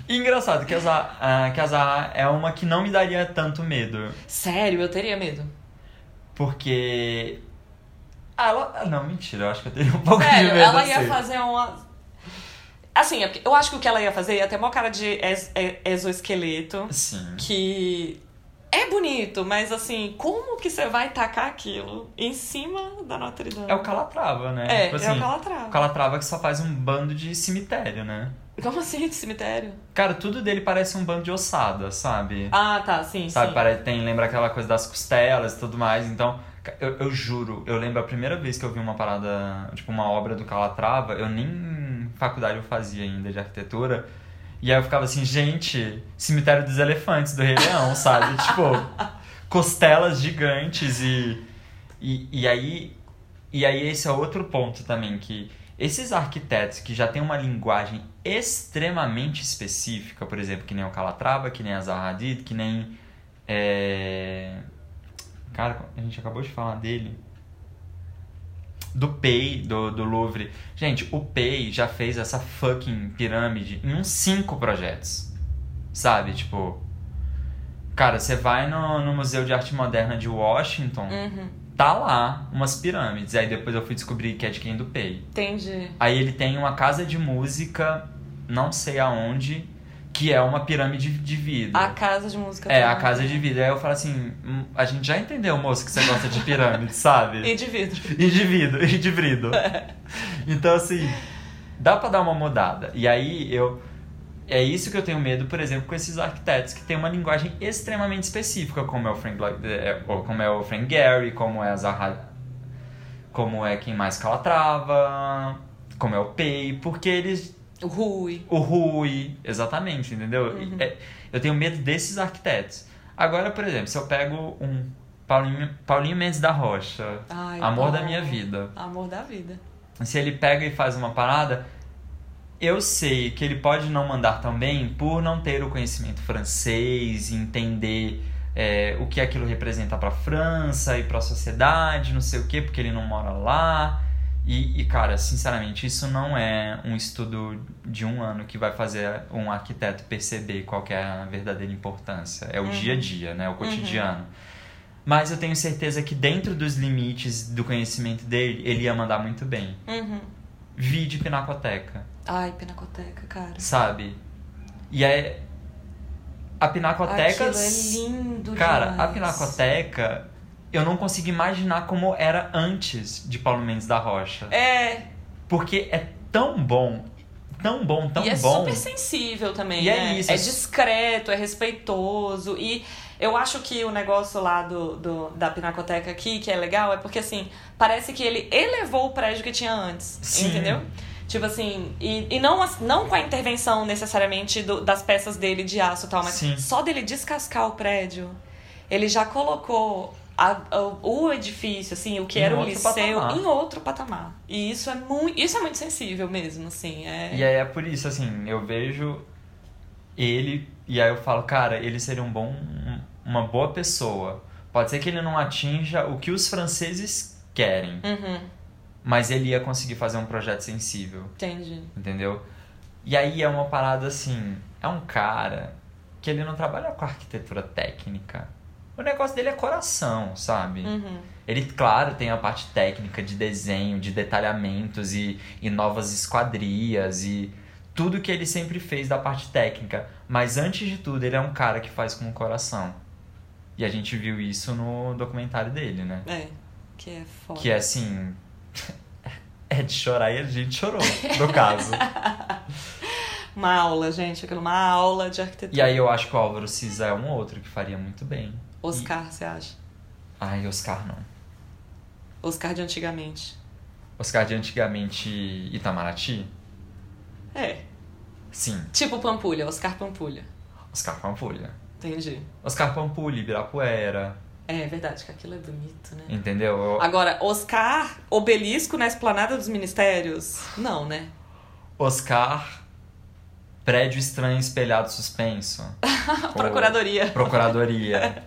Speaker 2: E engraçado que a, Zaha, ah, que a é uma que não me daria tanto medo.
Speaker 1: Sério, eu teria medo.
Speaker 2: Porque. Ah, ela. Não, mentira, eu acho que eu teria um pouco de
Speaker 1: Sério,
Speaker 2: medo.
Speaker 1: ela ia
Speaker 2: assim.
Speaker 1: fazer uma. Assim, é eu acho que o que ela ia fazer ia ter uma cara de ex- exoesqueleto.
Speaker 2: Sim.
Speaker 1: que é bonito, mas assim, como que você vai tacar aquilo em cima da Notre Dame?
Speaker 2: É o Calatrava, né?
Speaker 1: É,
Speaker 2: Tipo
Speaker 1: é
Speaker 2: assim,
Speaker 1: o Calatrava.
Speaker 2: O Calatrava que só faz um bando de cemitério, né?
Speaker 1: Como assim, de cemitério?
Speaker 2: Cara, tudo dele parece um bando de ossada, sabe?
Speaker 1: Ah, tá, sim,
Speaker 2: Sabe,
Speaker 1: sim.
Speaker 2: parece, tem, lembra aquela coisa das costelas e tudo mais. Então, eu, eu juro, eu lembro a primeira vez que eu vi uma parada, tipo, uma obra do Calatrava, eu nem faculdade eu fazia ainda de arquitetura. E aí eu ficava assim, gente, cemitério dos elefantes do Rei Leão, sabe? tipo, costelas gigantes e, e. E aí. E aí esse é outro ponto também, que esses arquitetos que já têm uma linguagem extremamente específica, por exemplo, que nem o Calatrava, que nem a Zaha Hadid, que nem... é, Cara, a gente acabou de falar dele. Do Pei, do, do Louvre. Gente, o Pei já fez essa fucking pirâmide em uns cinco projetos. Sabe? Tipo... Cara, você vai no, no Museu de Arte Moderna de Washington,
Speaker 1: Uhum,
Speaker 2: tá lá umas pirâmides. Aí depois eu fui descobrir que é de quem do Pei.
Speaker 1: entendi.
Speaker 2: Aí ele tem uma casa de música, não sei aonde, que é uma pirâmide de vidro.
Speaker 1: A casa de música.
Speaker 2: É, a casa de vidro. Aí eu falo assim, "Hum, a gente já entendeu, moço, que você gosta de pirâmide, sabe?
Speaker 1: E de vidro.
Speaker 2: E de vidro, e de vidro. Então, assim, dá pra dar uma mudada. E aí eu. É isso que eu tenho medo, por exemplo, com esses arquitetos que têm uma linguagem extremamente específica, como é o Frank, Lloyd- é, ou como é o Frank Gehry, como é a Zaha, como é quem mais Calatrava, como é o Pei, porque eles
Speaker 1: O Rui.
Speaker 2: o Rui, exatamente, entendeu?
Speaker 1: Uhum.
Speaker 2: É, eu tenho medo desses arquitetos. Agora, por exemplo, se eu pego um Paulinho, Paulinho Mendes da Rocha,
Speaker 1: Ai,
Speaker 2: amor da
Speaker 1: Paulo.
Speaker 2: minha vida,
Speaker 1: Amor da vida.
Speaker 2: se ele pega e faz uma parada, eu sei que ele pode não mandar tão bem por não ter o conhecimento francês, entender é, o que aquilo representa para a França e para a sociedade, não sei o quê, porque ele não mora lá. E, e, cara, sinceramente, isso não é um estudo de um ano que vai fazer um arquiteto perceber qual é a verdadeira importância. É o
Speaker 1: Uhum.
Speaker 2: dia a dia, né? O cotidiano. Mas eu tenho certeza que dentro dos limites do conhecimento dele, ele ia mandar muito bem.
Speaker 1: Uhum.
Speaker 2: Vi de Pinacoteca,
Speaker 1: Ai, pinacoteca, cara.
Speaker 2: sabe? E é. A Pinacoteca.
Speaker 1: Aquilo é lindo
Speaker 2: Cara, a
Speaker 1: demais.
Speaker 2: Pinacoteca, eu não consigo imaginar como era antes de Paulo Mendes da Rocha.
Speaker 1: É,
Speaker 2: Porque é tão bom, tão bom, tão
Speaker 1: e é
Speaker 2: bom.
Speaker 1: super sensível também,
Speaker 2: E é
Speaker 1: né?
Speaker 2: isso,
Speaker 1: É
Speaker 2: é-
Speaker 1: discreto, é respeitoso. E eu acho que o negócio lá do, do- da Pinacoteca aqui, que é legal, é porque assim, parece que ele elevou o prédio que tinha antes.
Speaker 2: Sim.
Speaker 1: Entendeu? Tipo assim, e, e não, não com a intervenção necessariamente do, das peças dele de aço e tal, mas
Speaker 2: Sim.
Speaker 1: só dele descascar o prédio, ele já colocou a, a, o edifício, assim, o que
Speaker 2: Em
Speaker 1: era o
Speaker 2: outro
Speaker 1: liceu,
Speaker 2: patamar.
Speaker 1: em outro patamar. E isso é muito, isso é muito sensível mesmo, assim. É...
Speaker 2: E aí é por isso, assim, eu vejo ele e aí eu falo, cara, ele seria um bom, uma boa pessoa. Pode ser que ele não atinja o que os franceses querem,
Speaker 1: Uhum,
Speaker 2: mas ele ia conseguir fazer um projeto sensível,
Speaker 1: entendi.
Speaker 2: entendeu? E aí é uma parada assim, é um cara que ele não trabalha com arquitetura técnica. O negócio dele é coração, sabe?
Speaker 1: Uhum.
Speaker 2: Ele, claro, tem a parte técnica de desenho, de detalhamentos e, e novas esquadrias e tudo que ele sempre fez da parte técnica. Mas antes de tudo, ele é um cara que faz com o coração. E a gente viu isso no documentário dele, né?
Speaker 1: É, que é foda.
Speaker 2: Que é assim. é de chorar e a gente chorou, no caso.
Speaker 1: Uma aula, gente, aquilo, uma aula de arquitetura.
Speaker 2: E aí eu acho que o Álvaro Cisa é um outro que faria muito bem.
Speaker 1: Oscar, você acha?
Speaker 2: Ai, Oscar não.
Speaker 1: Oscar de antigamente.
Speaker 2: Oscar de antigamente Itamaraty?
Speaker 1: É.
Speaker 2: Sim.
Speaker 1: Tipo Pampulha, Oscar Pampulha.
Speaker 2: Oscar Pampulha.
Speaker 1: Entendi.
Speaker 2: Oscar Pampulha, Ibirapuera.
Speaker 1: É verdade que aquilo é bonito, né?
Speaker 2: Entendeu? Eu-
Speaker 1: Agora, Oscar Obelisco na Esplanada dos Ministérios? Não, né?
Speaker 2: Oscar Prédio Estranho Espelhado Suspenso.
Speaker 1: Procuradoria.
Speaker 2: Procuradoria.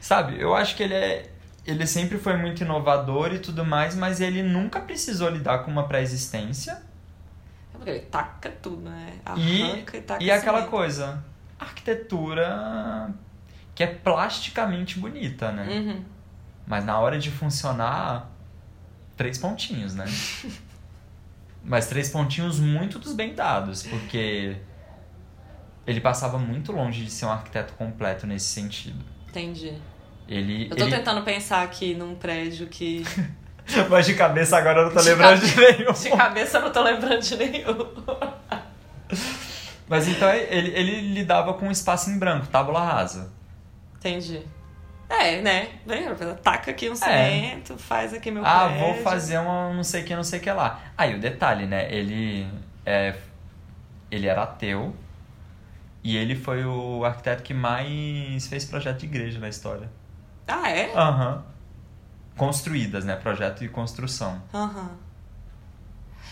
Speaker 2: Sabe, eu acho que ele é. Ele sempre foi muito inovador e tudo mais, mas ele nunca precisou lidar com uma pré-existência.
Speaker 1: É porque ele taca tudo, né?
Speaker 2: E,
Speaker 1: Arranca e, taca
Speaker 2: e aquela
Speaker 1: cimento.
Speaker 2: coisa, arquitetura que é plasticamente bonita, né?
Speaker 1: Uhum.
Speaker 2: Mas na hora de funcionar, três pontinhos, né? Mas três pontinhos muito dos bem dados, porque ele passava muito longe de ser um arquiteto completo nesse sentido.
Speaker 1: Entendi.
Speaker 2: Ele,
Speaker 1: Eu tô
Speaker 2: ele...
Speaker 1: tentando pensar aqui num prédio que.
Speaker 2: Mas de cabeça agora eu não tô
Speaker 1: De
Speaker 2: lembrando
Speaker 1: cabe-
Speaker 2: de nenhum.
Speaker 1: De cabeça eu não tô lembrando de nenhum.
Speaker 2: Mas então ele, ele lidava com um espaço em branco, tábula rasa.
Speaker 1: Entendi. É, né? Taca aqui um cimento, faz aqui meu
Speaker 2: É. ah,
Speaker 1: prédio.
Speaker 2: vou fazer uma não sei o que, não sei o que lá. Aí o detalhe, né? Ele, é, ele era ateu e ele foi o arquiteto que mais fez projeto de igreja na história.
Speaker 1: Ah, é?
Speaker 2: Aham. Construídas, né? Projeto de construção.
Speaker 1: Aham.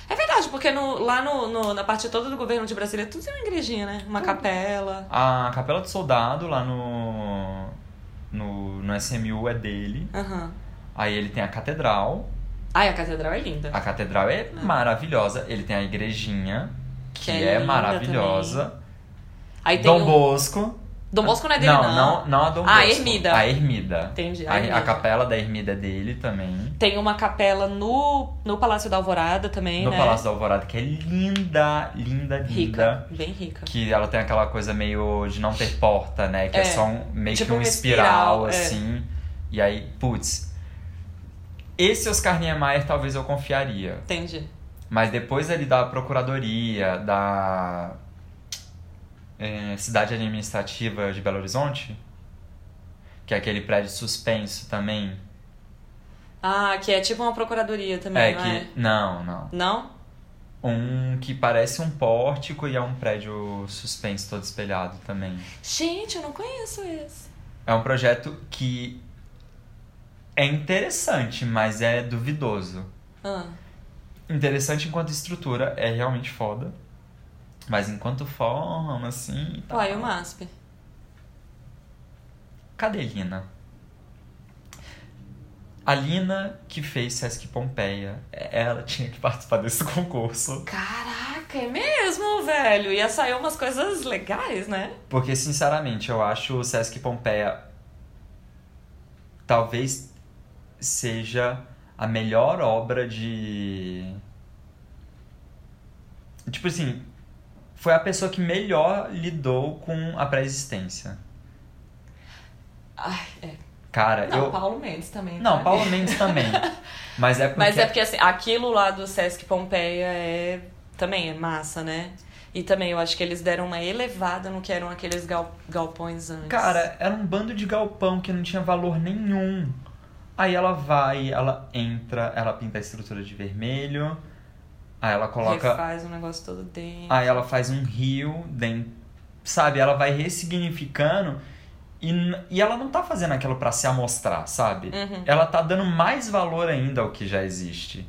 Speaker 1: É verdade, porque no- lá no, no- na parte toda do governo de Brasília, tudo tem uma igrejinha, né? Uma capela.
Speaker 2: A Capela do Soldado, lá no, no, no SMU, é dele.
Speaker 1: Aham.
Speaker 2: Aí ele tem a catedral.
Speaker 1: Ai, a catedral é linda.
Speaker 2: A catedral é maravilhosa. Ele tem a igrejinha, que,
Speaker 1: Que é
Speaker 2: é, maravilhosa.
Speaker 1: Aí tem
Speaker 2: Dom
Speaker 1: um...
Speaker 2: Bosco.
Speaker 1: Dom Bosco não é dele,
Speaker 2: não,
Speaker 1: não.
Speaker 2: não, não a Dom
Speaker 1: Ah, a
Speaker 2: Bosco.
Speaker 1: Ermida.
Speaker 2: A Ermida.
Speaker 1: Entendi, a
Speaker 2: A,
Speaker 1: Ermida.
Speaker 2: a capela da Ermida é dele também.
Speaker 1: Tem uma capela no, no Palácio da Alvorada também,
Speaker 2: No
Speaker 1: né?
Speaker 2: Palácio da Alvorada, que é linda, linda, linda.
Speaker 1: Rica, bem rica.
Speaker 2: Que ela tem aquela coisa meio de não ter porta, né? Que é,
Speaker 1: É,
Speaker 2: só um, meio
Speaker 1: tipo
Speaker 2: que um espiral,
Speaker 1: espiral, é.
Speaker 2: assim. E aí, putz. Esse Oscar Niemeyer talvez eu confiaria.
Speaker 1: Entendi.
Speaker 2: Mas depois ali da Procuradoria, da é, Cidade Administrativa de Belo Horizonte, que é aquele prédio suspenso também.
Speaker 1: Ah, que é tipo uma procuradoria também,
Speaker 2: é
Speaker 1: não
Speaker 2: que.
Speaker 1: é?
Speaker 2: Não, não.
Speaker 1: Não?
Speaker 2: Um que parece um pórtico e é um prédio suspenso todo espelhado também.
Speaker 1: Gente, eu não conheço esse.
Speaker 2: É um projeto que é interessante, mas é duvidoso.
Speaker 1: Ah,
Speaker 2: Interessante enquanto estrutura, é realmente foda. Mas enquanto forma, assim. tal.
Speaker 1: uai, o MASP.
Speaker 2: Cadê Lina? A Lina que fez Sesc Pompeia, ela tinha que participar desse concurso.
Speaker 1: Caraca, é mesmo, velho. Ia sair umas coisas legais, né?
Speaker 2: Porque, sinceramente, eu acho o Sesc Pompeia talvez seja a melhor obra de. Tipo assim, foi a pessoa que melhor lidou com a pré-existência.
Speaker 1: Ai, é.
Speaker 2: Cara,
Speaker 1: Não,
Speaker 2: eu.
Speaker 1: Paulo Mendes também.
Speaker 2: Não,
Speaker 1: né?
Speaker 2: Paulo Mendes também. Mas é porque.
Speaker 1: Mas é porque assim, aquilo lá do Sesc Pompeia é também é massa, né? E também eu acho que eles deram uma elevada no que eram aqueles gal, galpões antes.
Speaker 2: Cara, era um bando de galpão que não tinha valor nenhum. Aí ela vai, ela entra, ela pinta a estrutura de vermelho. Aí ela coloca.
Speaker 1: Faz o negócio todo dentro.
Speaker 2: Aí ela faz um rio dentro. Sabe? Ela vai ressignificando. E, e ela não tá fazendo aquilo para se amostrar, sabe?
Speaker 1: Uhum.
Speaker 2: Ela tá dando mais valor ainda ao que já existe.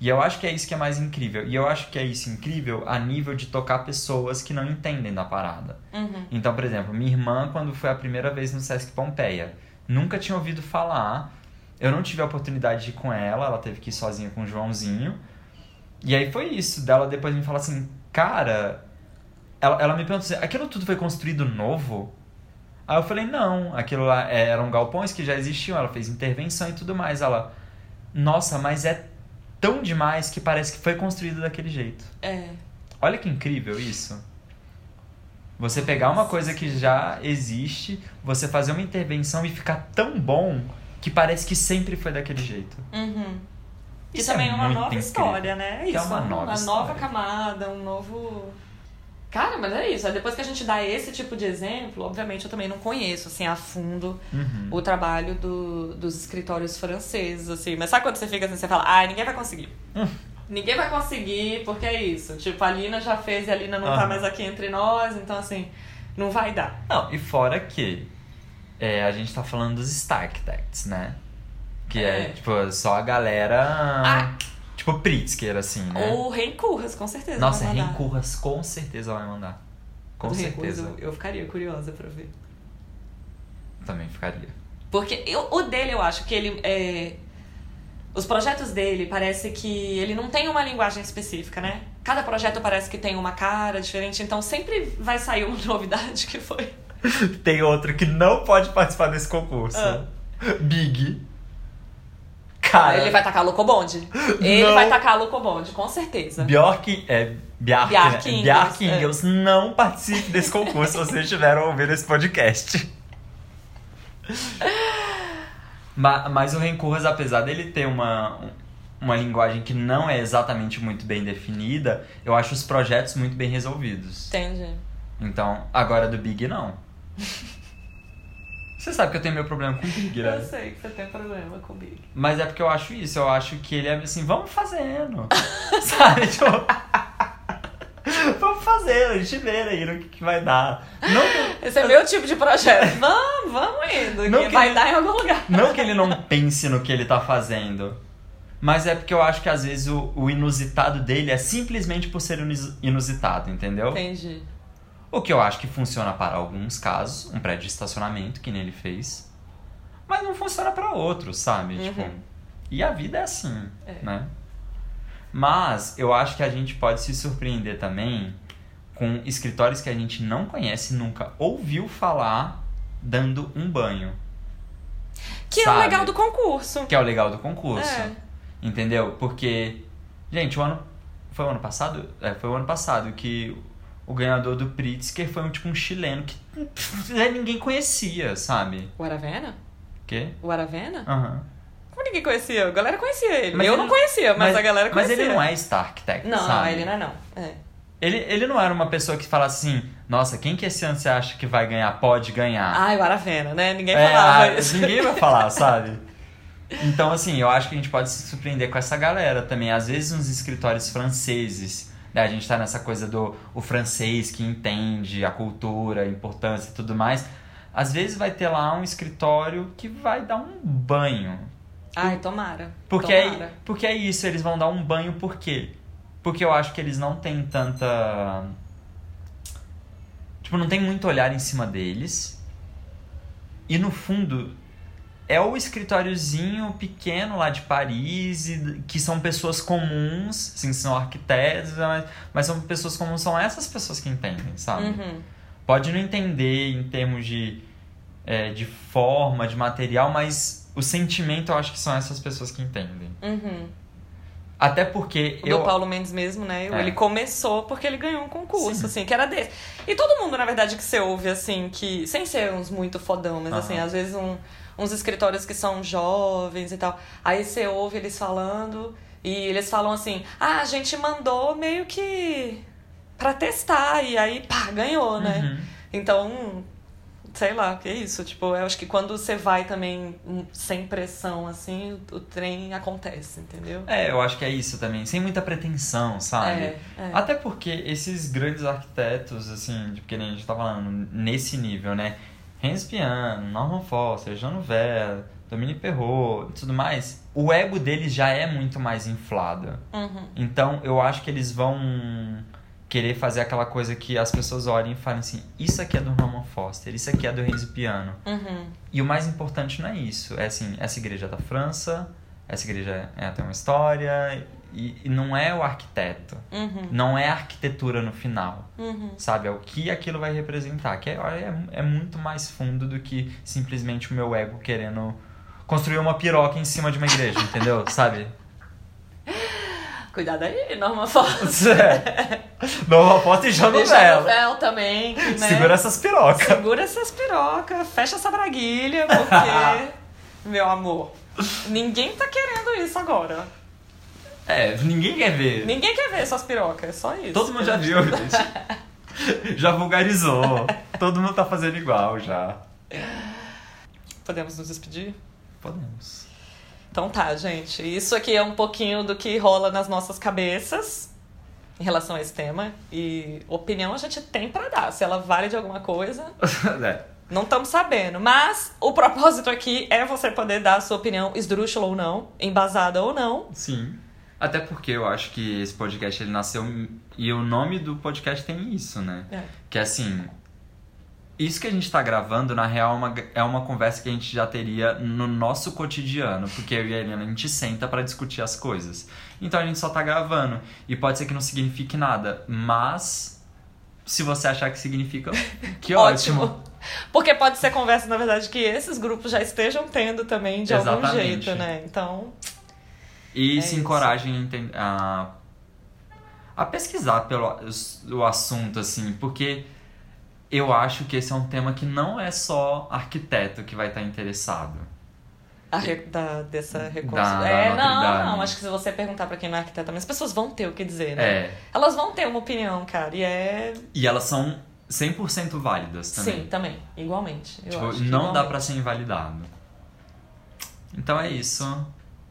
Speaker 2: E eu acho que é isso que é mais incrível. E eu acho que é isso incrível a nível de tocar pessoas que não entendem da parada.
Speaker 1: Uhum.
Speaker 2: Então, por exemplo, minha irmã, quando foi a primeira vez no Sesc Pompeia, nunca tinha ouvido falar. Eu não tive a oportunidade de ir com ela, ela teve que ir sozinha com o Joãozinho. E aí foi isso. Dela depois me fala assim, cara. Ela, ela me perguntou assim, aquilo tudo foi construído novo? Aí eu falei, não, aquilo lá é, eram galpões que já existiam, ela fez intervenção e tudo mais. Ela, nossa, mas é tão demais que parece que foi construído daquele jeito.
Speaker 1: É.
Speaker 2: Olha que incrível isso. Você pegar uma coisa que já existe, você fazer uma intervenção e ficar tão bom que parece que sempre foi daquele jeito.
Speaker 1: Uhum. E
Speaker 2: Isso é
Speaker 1: também é uma nova
Speaker 2: incrível.
Speaker 1: história, né?
Speaker 2: Que é
Speaker 1: Isso,
Speaker 2: uma nova
Speaker 1: nova
Speaker 2: história.
Speaker 1: camada, um novo. Cara, mas é isso. Depois que a gente dá esse tipo de exemplo, obviamente eu também não conheço assim a fundo
Speaker 2: Uhum.
Speaker 1: o trabalho do, dos escritórios franceses, assim. Mas sabe quando você fica assim, você fala, ai, ninguém vai conseguir.
Speaker 2: Hum.
Speaker 1: Ninguém vai conseguir, porque é isso. Tipo, a Lina já fez e a Lina não tá
Speaker 2: Aham.
Speaker 1: mais aqui entre nós, então assim, não vai dar.
Speaker 2: Não, e fora que é, a gente tá falando dos Starkcats, né? Que é,
Speaker 1: É.
Speaker 2: tipo, só a galera.
Speaker 1: Ah.
Speaker 2: Tipo, Pritzker, assim, né?
Speaker 1: Ou Reincurras, com certeza.
Speaker 2: Nossa. Rencurras com certeza vai mandar. Com certeza.
Speaker 1: Eu, eu ficaria curiosa pra ver.
Speaker 2: Também ficaria.
Speaker 1: Porque eu, o dele, eu acho que ele. É, os projetos dele parece que ele não tem uma linguagem específica, né? Cada projeto parece que tem uma cara diferente, então sempre vai sair uma novidade que foi.
Speaker 2: Tem outro que não pode participar desse concurso.
Speaker 1: Ah.
Speaker 2: Big. Cara,
Speaker 1: ele vai tacar a Locobonde. Ele
Speaker 2: Não.
Speaker 1: vai tacar a Locobonde, com certeza.
Speaker 2: Bjork, é, Bjark,
Speaker 1: Bjark
Speaker 2: né?
Speaker 1: Ingels,
Speaker 2: Bjark
Speaker 1: é.
Speaker 2: Não participe desse concurso se vocês estiveram ouvindo esse podcast. Ma- Mas o Rencurras, apesar dele ter uma, uma linguagem que não é exatamente muito bem definida, eu acho os projetos muito bem resolvidos.
Speaker 1: Entendi.
Speaker 2: Então, agora do Big, não. Você sabe que eu tenho meu problema com o Big, né?
Speaker 1: Eu sei que você tem problema com o Big.
Speaker 2: Mas é porque eu acho isso, eu acho que ele é assim, vamos fazendo. Sabe? Tipo, vamos fazendo, a gente vê aí no que, que vai dar. Não
Speaker 1: Esse é meu tipo de projeto. Vamos, vamos indo.
Speaker 2: Não
Speaker 1: que
Speaker 2: que
Speaker 1: vai
Speaker 2: ele-
Speaker 1: dar em algum lugar.
Speaker 2: não que ele não pense no que ele tá fazendo. Mas é porque eu acho que às vezes o, o inusitado dele é simplesmente por ser inus- inusitado, entendeu?
Speaker 1: Entendi.
Speaker 2: O que eu acho que funciona para alguns casos, um prédio de estacionamento que nem ele fez, mas não funciona para outros, sabe?
Speaker 1: Uhum.
Speaker 2: Tipo, e a vida é assim,
Speaker 1: É.
Speaker 2: né? Mas eu acho que a gente pode se surpreender também com escritórios que a gente não conhece, nunca ouviu falar dando um banho,
Speaker 1: Que é o
Speaker 2: Sabe?
Speaker 1: legal do concurso.
Speaker 2: que é o legal do concurso.
Speaker 1: É.
Speaker 2: Entendeu? Porque, gente, o ano. Foi o ano passado? É, foi o ano passado que o ganhador do Pritzker foi um tipo um chileno que pff, ninguém conhecia, sabe?
Speaker 1: O Aravena?
Speaker 2: Quê?
Speaker 1: O Aravena?
Speaker 2: Aham.
Speaker 1: Como ninguém conhecia? A galera conhecia ele.
Speaker 2: Mas
Speaker 1: eu
Speaker 2: ele-
Speaker 1: não conhecia, mas, a galera
Speaker 2: Mas
Speaker 1: conhecia.
Speaker 2: ele não é Stark Tech,
Speaker 1: Não,
Speaker 2: sabe?
Speaker 1: não, ele não é não. É.
Speaker 2: Ele, ele não era uma pessoa que fala assim, nossa, quem que esse ano você acha que vai ganhar? Pode ganhar.
Speaker 1: Ai, o Aravena, né? Ninguém
Speaker 2: É,
Speaker 1: falava
Speaker 2: ah,
Speaker 1: isso.
Speaker 2: Ninguém vai falar, sabe? Então, assim, eu acho que a gente pode se surpreender com essa galera também. Às vezes, nos escritórios franceses, né? A gente tá nessa coisa do o francês que entende a cultura, a importância e tudo mais. Às vezes vai ter lá um escritório que vai dar um banho.
Speaker 1: Ai, tomara.
Speaker 2: Porque
Speaker 1: tomara.
Speaker 2: é, porque é isso, eles vão dar um banho por quê? Porque eu acho que eles não têm tanta. Tipo, não tem muito olhar em cima deles. E no fundo, é o escritóriozinho pequeno lá de Paris, e que são pessoas comuns, assim, são arquitetos, mas, mas são pessoas comuns, são essas pessoas que entendem, sabe?
Speaker 1: Uhum.
Speaker 2: Pode não entender em termos de, é, de forma, de material, mas o sentimento eu acho que são essas pessoas que entendem.
Speaker 1: Uhum.
Speaker 2: Até porque
Speaker 1: O
Speaker 2: eu.
Speaker 1: do Paulo Mendes mesmo, né?
Speaker 2: É.
Speaker 1: Ele começou porque ele ganhou um concurso,
Speaker 2: Sim.
Speaker 1: assim, que era desse. E todo mundo, na verdade, que você ouve, assim, que. Sem ser uns muito fodão, mas assim, às vezes um, uns escritórios que são jovens e tal. Aí você ouve eles falando e eles falam assim: ah, a gente mandou meio que pra testar. E aí, pá, ganhou, né?
Speaker 2: Uhum.
Speaker 1: Então, sei lá, que é isso. Tipo, eu acho que quando você vai também sem pressão, assim, o, trem acontece, entendeu?
Speaker 2: É, eu acho que é isso também, sem muita pretensão, sabe?
Speaker 1: É, é.
Speaker 2: Até porque esses grandes arquitetos, assim, de, porque a gente tá falando nesse nível, né? Hans Piano, Norman Foster, Jean Nouvel, Dominique Perrault e tudo mais, o ego deles já é muito mais inflado.
Speaker 1: Uhum.
Speaker 2: Então, eu acho que eles vão querer fazer aquela coisa que as pessoas olhem e falem assim: isso aqui é do Norman Foster, isso aqui é do Renzo Piano.
Speaker 1: Uhum.
Speaker 2: E o mais importante não é isso. É assim: essa igreja é da França, essa igreja é, tem uma história, e, e não é o arquiteto.
Speaker 1: Uhum.
Speaker 2: Não é a arquitetura no final.
Speaker 1: Uhum.
Speaker 2: Sabe? É o que aquilo vai representar. Que é, é, é muito mais fundo do que simplesmente o meu ego querendo construir uma piroca em cima de uma igreja, entendeu? Sabe?
Speaker 1: Cuidado aí, Norma Foster.
Speaker 2: É. Norma Foster e Janovel.
Speaker 1: Janovel também. Né?
Speaker 2: Segura essas pirocas.
Speaker 1: Segura essas pirocas, fecha essa braguilha, porque, meu amor, ninguém tá querendo isso agora.
Speaker 2: É, ninguém quer ver.
Speaker 1: Ninguém quer ver essas pirocas, é só isso.
Speaker 2: Todo mundo já viu, gente. já vulgarizou. Todo mundo tá fazendo igual já.
Speaker 1: Podemos nos despedir?
Speaker 2: Podemos.
Speaker 1: Então tá, gente. Isso aqui é um pouquinho do que rola nas nossas cabeças em relação a esse tema. E opinião a gente tem para dar. Se ela vale de alguma coisa.
Speaker 2: é.
Speaker 1: Não estamos sabendo. Mas o propósito aqui é você poder dar a sua opinião esdrúxula ou não, embasada ou não.
Speaker 2: Sim. Até porque eu acho que esse podcast ele nasceu. E o nome do podcast tem isso, né?
Speaker 1: É.
Speaker 2: Que é assim isso que a gente está gravando, na real, é uma, é uma conversa que a gente já teria no nosso cotidiano, porque eu e a Helena a gente senta para discutir as coisas. Então a gente só está gravando. E pode ser que não signifique nada, mas se você achar que significa, que ótimo. ótimo.
Speaker 1: Porque pode ser conversa, na verdade, que esses grupos já estejam tendo também de Exatamente. algum jeito, né? Então.
Speaker 2: E é se encorajem a, a pesquisar pelo o assunto, assim, porque eu acho que esse é um tema que não é só arquiteto que vai estar interessado.
Speaker 1: Re, da, dessa reconstrução. É, não, não. Acho que se você perguntar para quem não é arquiteto, as pessoas vão ter o que dizer, né?
Speaker 2: É.
Speaker 1: Elas vão ter uma opinião, cara. E é.
Speaker 2: E elas são 100% válidas também.
Speaker 1: Sim, também. Igualmente.
Speaker 2: tipo,
Speaker 1: não
Speaker 2: igualmente. dá para ser invalidado. Então é isso.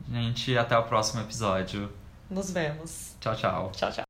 Speaker 2: Gente, até o próximo episódio.
Speaker 1: Nos vemos.
Speaker 2: Tchau, tchau.
Speaker 1: Tchau, tchau.